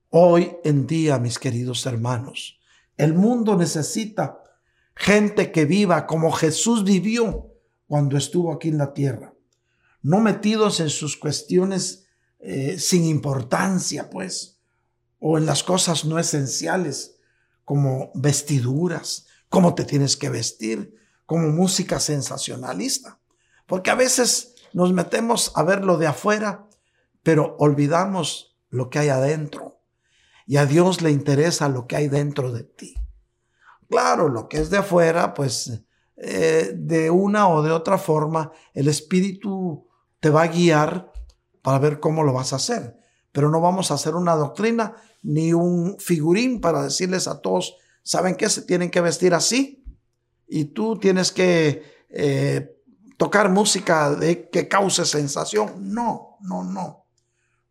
Hoy en día, mis queridos hermanos, el mundo necesita gente que viva como Jesús vivió cuando estuvo aquí en la tierra, no metidos en sus cuestiones eh, sin importancia, pues o en las cosas no esenciales, como vestiduras, cómo te tienes que vestir, como música sensacionalista. Porque a veces nos metemos a ver lo de afuera, pero olvidamos lo que hay adentro. Y a Dios le interesa lo que hay dentro de ti. Claro, lo que es de afuera, pues eh, de una o de otra forma, el Espíritu te va a guiar para ver cómo lo vas a hacer. Pero no vamos a hacer una doctrina ni un figurín para decirles a todos, ¿saben qué? Se tienen que vestir así. Y tú tienes que eh, tocar música de, que cause sensación. No, no, no.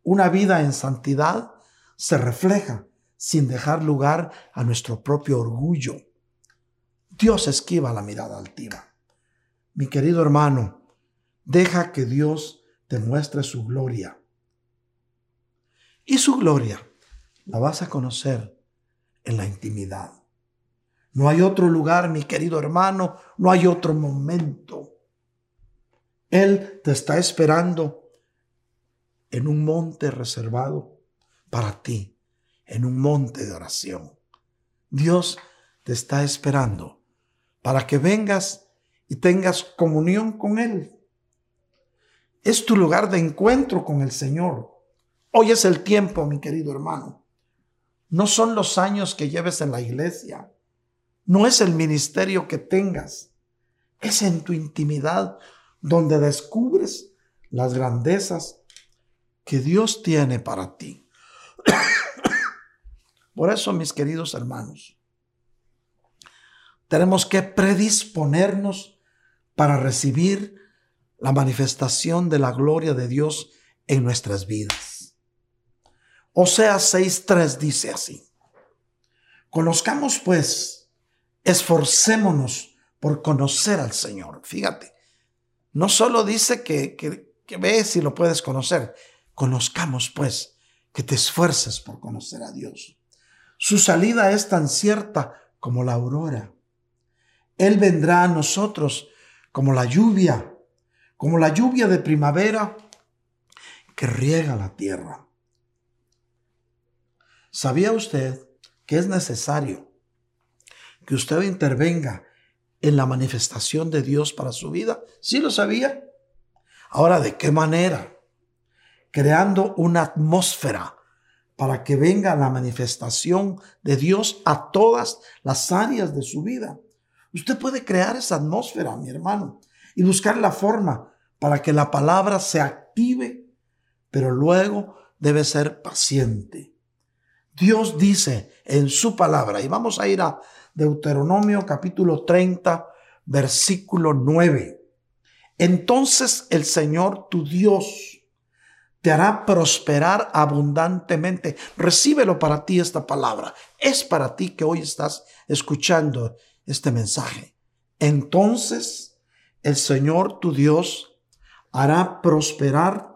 Una vida en santidad se refleja sin dejar lugar a nuestro propio orgullo. Dios esquiva la mirada altiva. Mi querido hermano, deja que Dios te muestre su gloria. Y su gloria la vas a conocer en la intimidad. No hay otro lugar, mi querido hermano, no hay otro momento. Él te está esperando en un monte reservado para ti, en un monte de oración. Dios te está esperando para que vengas y tengas comunión con Él. Es tu lugar de encuentro con el Señor. Hoy es el tiempo, mi querido hermano. No son los años que lleves en la iglesia. No es el ministerio que tengas. Es en tu intimidad donde descubres las grandezas que Dios tiene para ti. Por eso, mis queridos hermanos, tenemos que predisponernos para recibir la manifestación de la gloria de Dios en nuestras vidas. Osea 6.3 dice así, conozcamos pues, esforcémonos por conocer al Señor. Fíjate, no solo dice que, que, ves si lo puedes conocer, conozcamos pues, que te esfuerces por conocer a Dios. Su salida es tan cierta como la aurora él vendrá a nosotros como la lluvia, como la lluvia de primavera que riega la tierra. ¿Sabía usted que es necesario que usted intervenga en la manifestación de Dios para su vida? ¿Sí lo sabía? Ahora, ¿de qué manera? Creando una atmósfera para que venga la manifestación de Dios a todas las áreas de su vida. Usted puede crear esa atmósfera, mi hermano, y buscar la forma para que la palabra se active, pero luego debe ser paciente. Dios dice en su palabra, y vamos a ir a Deuteronomio capítulo 30, versículo 9. Entonces el Señor tu Dios te hará prosperar abundantemente. Recíbelo para ti esta palabra. Es para ti que hoy estás escuchando este mensaje. Entonces el Señor tu Dios hará prosperar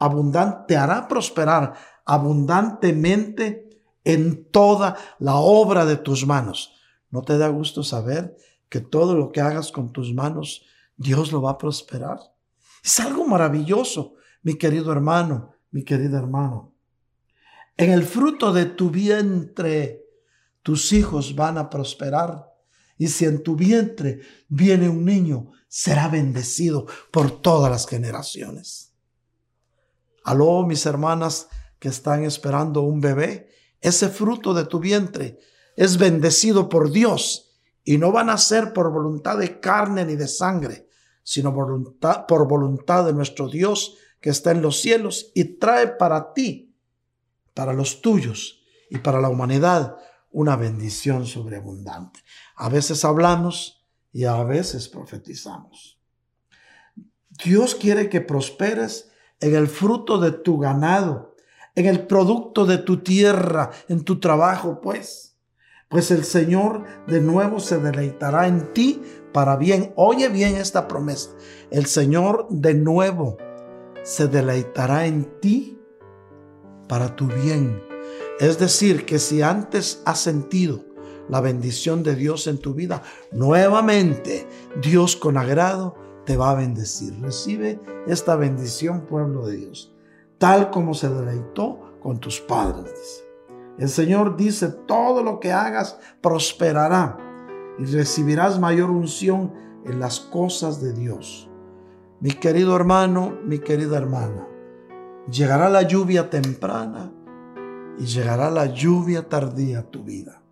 abundante, hará prosperar abundantemente en toda la obra de tus manos. ¿No te da gusto saber que todo lo que hagas con tus manos, Dios lo va a prosperar? Es algo maravilloso, mi querido hermano, mi querido hermano. En el fruto de tu vientre, tus hijos van a prosperar y si en tu vientre viene un niño, será bendecido por todas las generaciones. Aló, mis hermanas que están esperando un bebé, ese fruto de tu vientre es bendecido por Dios y no van a ser por voluntad de carne ni de sangre, sino por voluntad de nuestro Dios que está en los cielos y trae para ti, para los tuyos y para la humanidad una bendición sobreabundante. A veces hablamos y a veces profetizamos. Dios quiere que prosperes en el fruto de tu ganado, en el producto de tu tierra, en tu trabajo, pues. Pues el Señor de nuevo se deleitará en ti para bien. Oye bien esta promesa. El Señor de nuevo se deleitará en ti para tu bien es decir, que si antes has sentido la bendición de Dios en tu vida, nuevamente Dios con agrado te va a bendecir. Recibe esta bendición, pueblo de Dios, tal como se deleitó con tus padres. El Señor dice, todo lo que hagas prosperará y recibirás mayor unción en las cosas de Dios. Mi querido hermano, mi querida hermana, llegará la lluvia temprana y llegará la lluvia tardía a tu vida.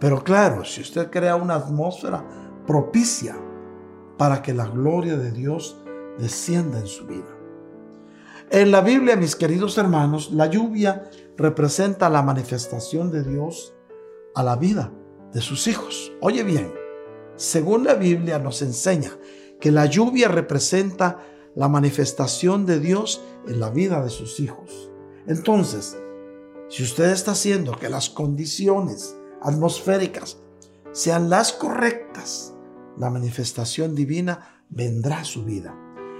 Pero claro, si usted crea una atmósfera propicia para que la gloria de Dios descienda en su vida. En la Biblia, mis queridos hermanos, la lluvia representa la manifestación de Dios a la vida de sus hijos. Oye bien, según la Biblia nos enseña que la lluvia representa la manifestación de Dios en la vida de sus hijos. Entonces, si usted está haciendo que las condiciones atmosféricas sean las correctas, la manifestación divina vendrá a su vida.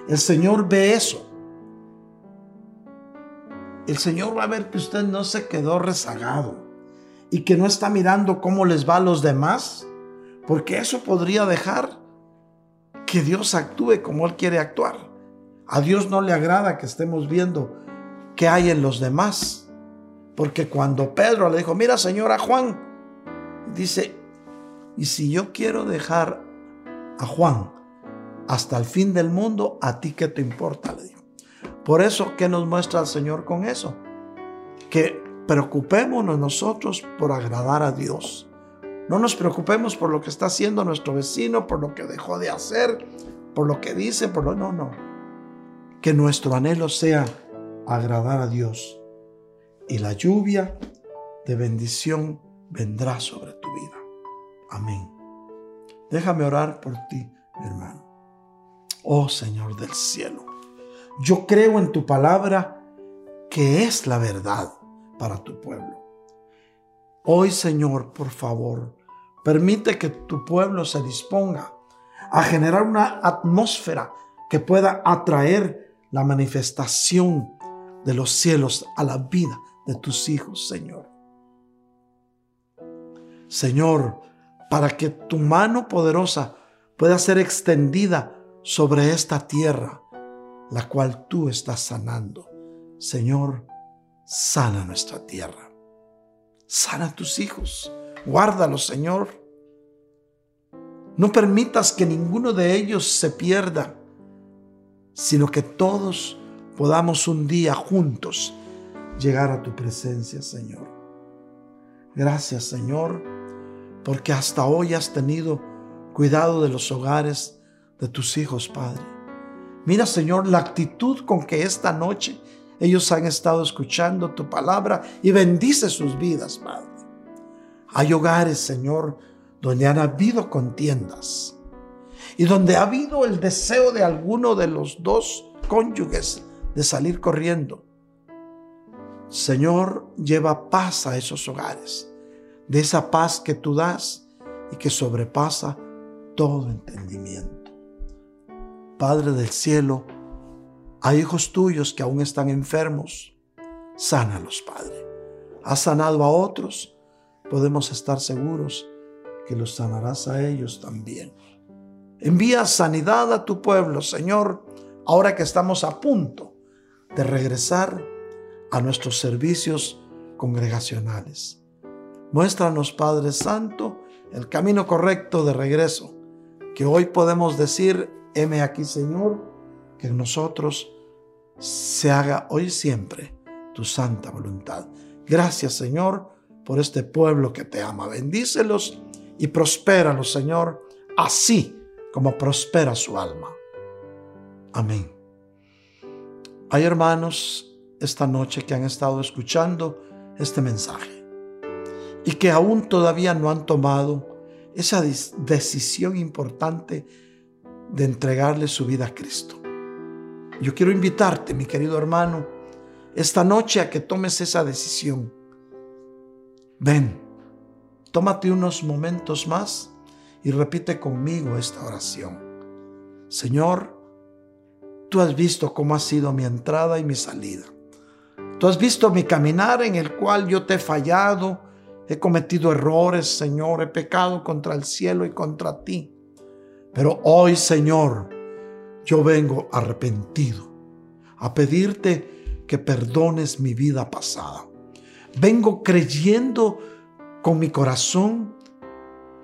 El Señor ve eso. El Señor va a ver que usted no se quedó rezagado y que no está mirando cómo les va a los demás, porque eso podría dejar que Dios actúe como Él quiere actuar. A Dios no le agrada que estemos viendo qué hay en los demás, porque cuando Pedro le dijo, mira señora Juan, dice, y si yo quiero dejar a Juan hasta el fin del mundo, ¿a ti qué te importa? Le dijo. Por eso, ¿qué nos muestra el Señor con eso? Que preocupémonos nosotros por agradar a Dios. No nos preocupemos por lo que está haciendo nuestro vecino, por lo que dejó de hacer, por lo que dice, por lo no, no. Que nuestro anhelo sea agradar a Dios. Y la lluvia de bendición vendrá sobre tu vida. Amén. Déjame orar por ti, mi hermano. Oh Señor del cielo, yo creo en tu palabra que es la verdad para tu pueblo. Hoy, Señor, por favor, permite que tu pueblo se disponga a generar una atmósfera que pueda atraer la manifestación de los cielos a la vida de tus hijos, Señor. Señor, para que tu mano poderosa pueda ser extendida sobre esta tierra, la cual tú estás sanando. Señor, sana nuestra tierra. Sana a tus hijos. Guárdalos, Señor. No permitas que ninguno de ellos se pierda, sino que todos podamos un día juntos llegar a tu presencia, Señor. Gracias, Señor, porque hasta hoy has tenido cuidado de los hogares de tus hijos, Padre. Mira, Señor, la actitud con que esta noche ellos han estado escuchando tu palabra y bendice sus vidas, Padre. Hay hogares, Señor, donde han habido contiendas y donde ha habido el deseo de alguno de los dos cónyuges de salir corriendo. Señor, lleva paz a esos hogares, de esa paz que tú das y que sobrepasa todo entendimiento. Padre del cielo, hay hijos tuyos que aún están enfermos. Sánalos, Padre. Has sanado a otros. Podemos estar seguros que los sanarás a ellos también. Envía sanidad a tu pueblo, Señor, ahora que estamos a punto de regresar a nuestros servicios congregacionales. Muéstranos, Padre Santo, el camino correcto de regreso, que hoy podemos decir, heme aquí, Señor, que nosotros se haga hoy siempre tu santa voluntad. Gracias Señor por este pueblo que te ama. Bendícelos y prospéralos Señor, así como prospera su alma. Amén. Hay hermanos esta noche que han estado escuchando este mensaje y que aún todavía no han tomado esa decisión importante de entregarle su vida a Cristo. Yo quiero invitarte, mi querido hermano, esta noche a que tomes esa decisión. Ven, tómate unos momentos más y repite conmigo esta oración. Señor, tú has visto cómo ha sido mi entrada y mi salida. Tú has visto mi caminar en el cual yo te he fallado, he cometido errores, Señor, he pecado contra el cielo y contra ti. Pero hoy, Señor, yo vengo arrepentido a pedirte que perdones mi vida pasada. Vengo creyendo con mi corazón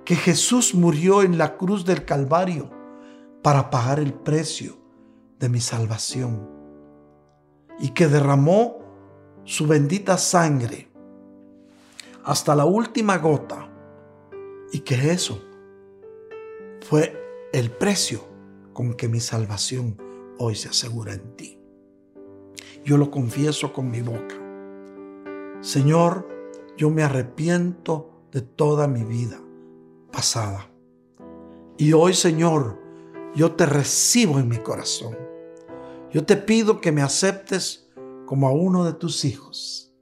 que Jesús murió en la cruz del Calvario para pagar el precio de mi salvación y que derramó su bendita sangre hasta la última gota y que eso fue el precio con que mi salvación hoy se asegura en ti. Yo lo confieso con mi boca. Señor, yo me arrepiento de toda mi vida pasada. Y hoy, Señor, yo te recibo en mi corazón. Yo te pido que me aceptes como a uno de tus hijos.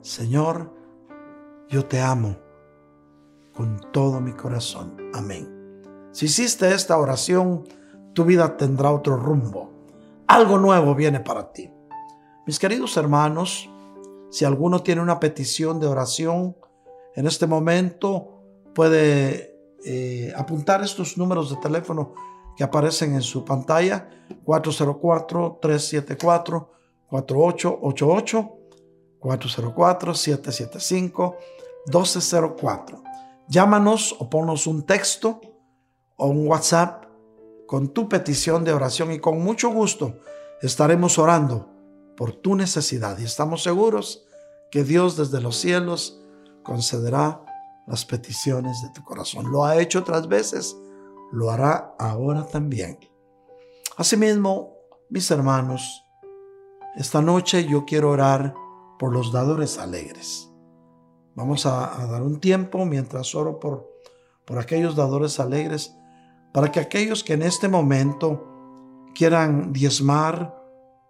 Señor, yo te amo con todo mi corazón. Amén. Si hiciste esta oración, tu vida tendrá otro rumbo. Algo nuevo viene para ti. Mis queridos hermanos, si alguno tiene una petición de oración en este momento, puede eh, apuntar estos números de teléfono que aparecen en su pantalla, 404-374-4888, 404-775-1204. Llámanos o ponnos un texto o un WhatsApp con tu petición de oración y con mucho gusto estaremos orando por tu necesidad y estamos seguros que Dios desde los cielos concederá las peticiones de tu corazón. Lo ha hecho otras veces, lo hará ahora también. Asimismo, mis hermanos, esta noche yo quiero orar por los dadores alegres. Vamos a, dar un tiempo mientras oro por, por aquellos dadores alegres, para que aquellos que en este momento quieran diezmar,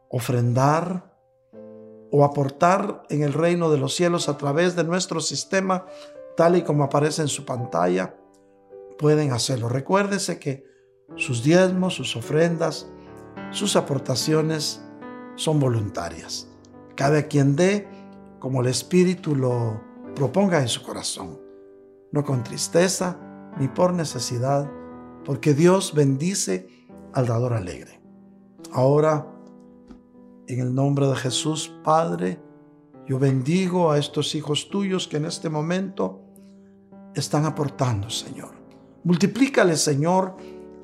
ofrendar o aportar en el reino de los cielos a través de nuestro sistema, tal y como aparece en su pantalla, pueden hacerlo. Recuérdese que sus diezmos, sus ofrendas, sus aportaciones son voluntarias. Cada quien dé como el Espíritu lo proponga en su corazón, no con tristeza ni por necesidad, porque Dios bendice al dador alegre. Ahora, en el nombre de Jesús, Padre, yo bendigo a estos hijos tuyos que en este momento están aportando, Señor. Multiplícale, Señor,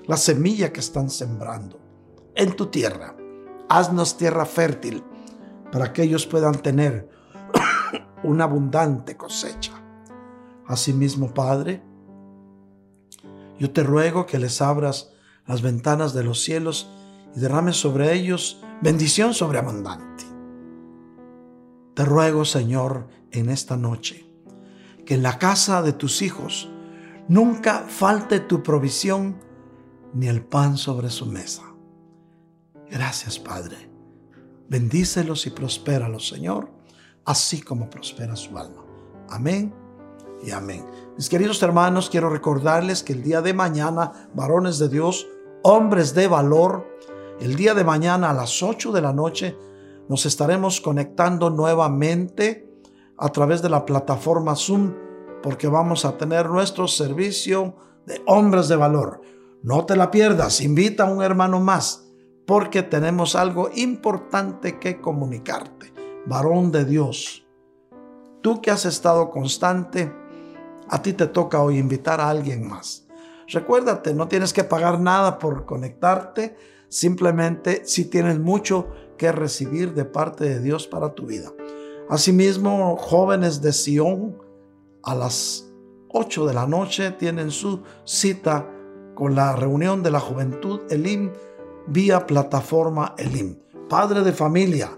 la semilla que están sembrando en tu tierra. Haznos tierra fértil para que ellos puedan tener una abundante cosecha. Asimismo, Padre, yo te ruego que les abras las ventanas de los cielos y derrames sobre ellos bendición sobreabundante. Te ruego, Señor, en esta noche, que en la casa de tus hijos nunca falte tu provisión ni el pan sobre su mesa. Gracias, Padre. Bendícelos y prospéralos, Señor así como prospera su alma. Amén y amén. Mis queridos hermanos, quiero recordarles que el día de mañana, varones de Dios, hombres de valor, el día de mañana a las 8 de la noche nos estaremos conectando nuevamente a través de la plataforma Zoom porque vamos a tener nuestro servicio de hombres de valor. No te la pierdas, invita a un hermano más porque tenemos algo importante que comunicarte varón de Dios, tú que has estado constante, a ti te toca hoy invitar a alguien más. Recuérdate, no tienes que pagar nada por conectarte, simplemente si tienes mucho que recibir de parte de Dios para tu vida. Asimismo, jóvenes de Sion, a las 8 de la noche tienen su cita con la reunión de la juventud Elim vía plataforma Elim. Padre de familia,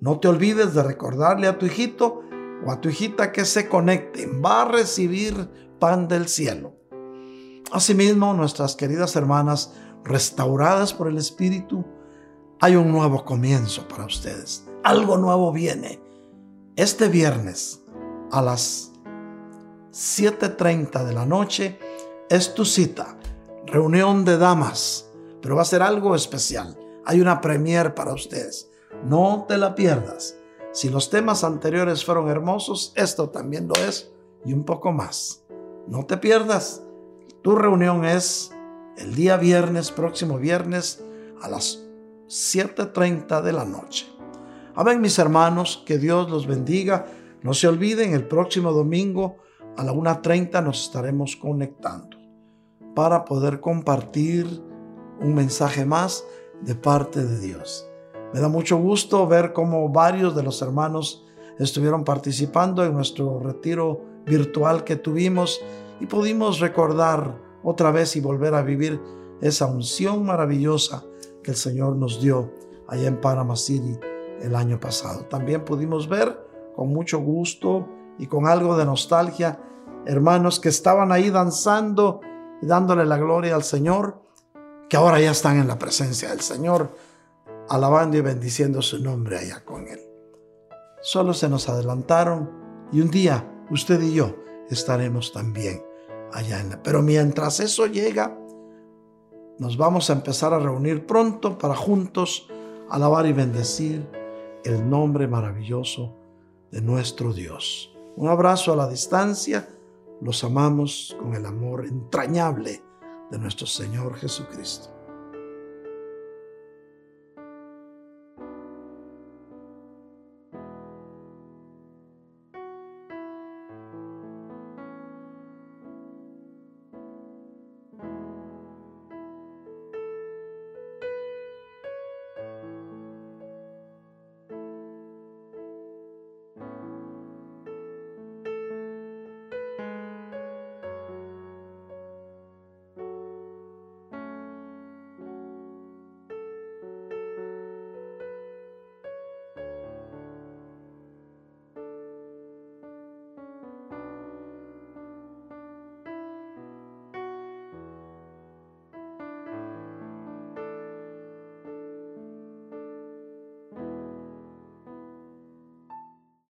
no te olvides de recordarle a tu hijito o a tu hijita que se conecten. Va a recibir pan del cielo. Asimismo, nuestras queridas hermanas restauradas por el Espíritu, hay un nuevo comienzo para ustedes. Algo nuevo viene. Este viernes a las 7.30 de la noche es tu cita. Reunión de damas. Pero va a ser algo especial. Hay una premier para ustedes. No te la pierdas. Si los temas anteriores fueron hermosos, esto también lo es y un poco más. No te pierdas. Tu reunión es el día viernes, próximo viernes, a las 7.30 de la noche. Amén, mis hermanos, que Dios los bendiga. No se olviden, el próximo domingo a la 1.30 nos estaremos conectando para poder compartir un mensaje más de parte de Dios. Me da mucho gusto ver cómo varios de los hermanos estuvieron participando en nuestro retiro virtual que tuvimos y pudimos recordar otra vez y volver a vivir esa unción maravillosa que el Señor nos dio allá en Panama City el año pasado. También pudimos ver con mucho gusto y con algo de nostalgia hermanos que estaban ahí danzando y dándole la gloria al Señor, que ahora ya están en la presencia del Señor, alabando y bendiciendo su nombre allá con Él. Solo se nos adelantaron y un día usted y yo estaremos también allá en la... Pero mientras eso llega, nos vamos a empezar a reunir pronto para juntos alabar y bendecir el nombre maravilloso de nuestro Dios. Un abrazo a la distancia. Los amamos con el amor entrañable de nuestro Señor Jesucristo.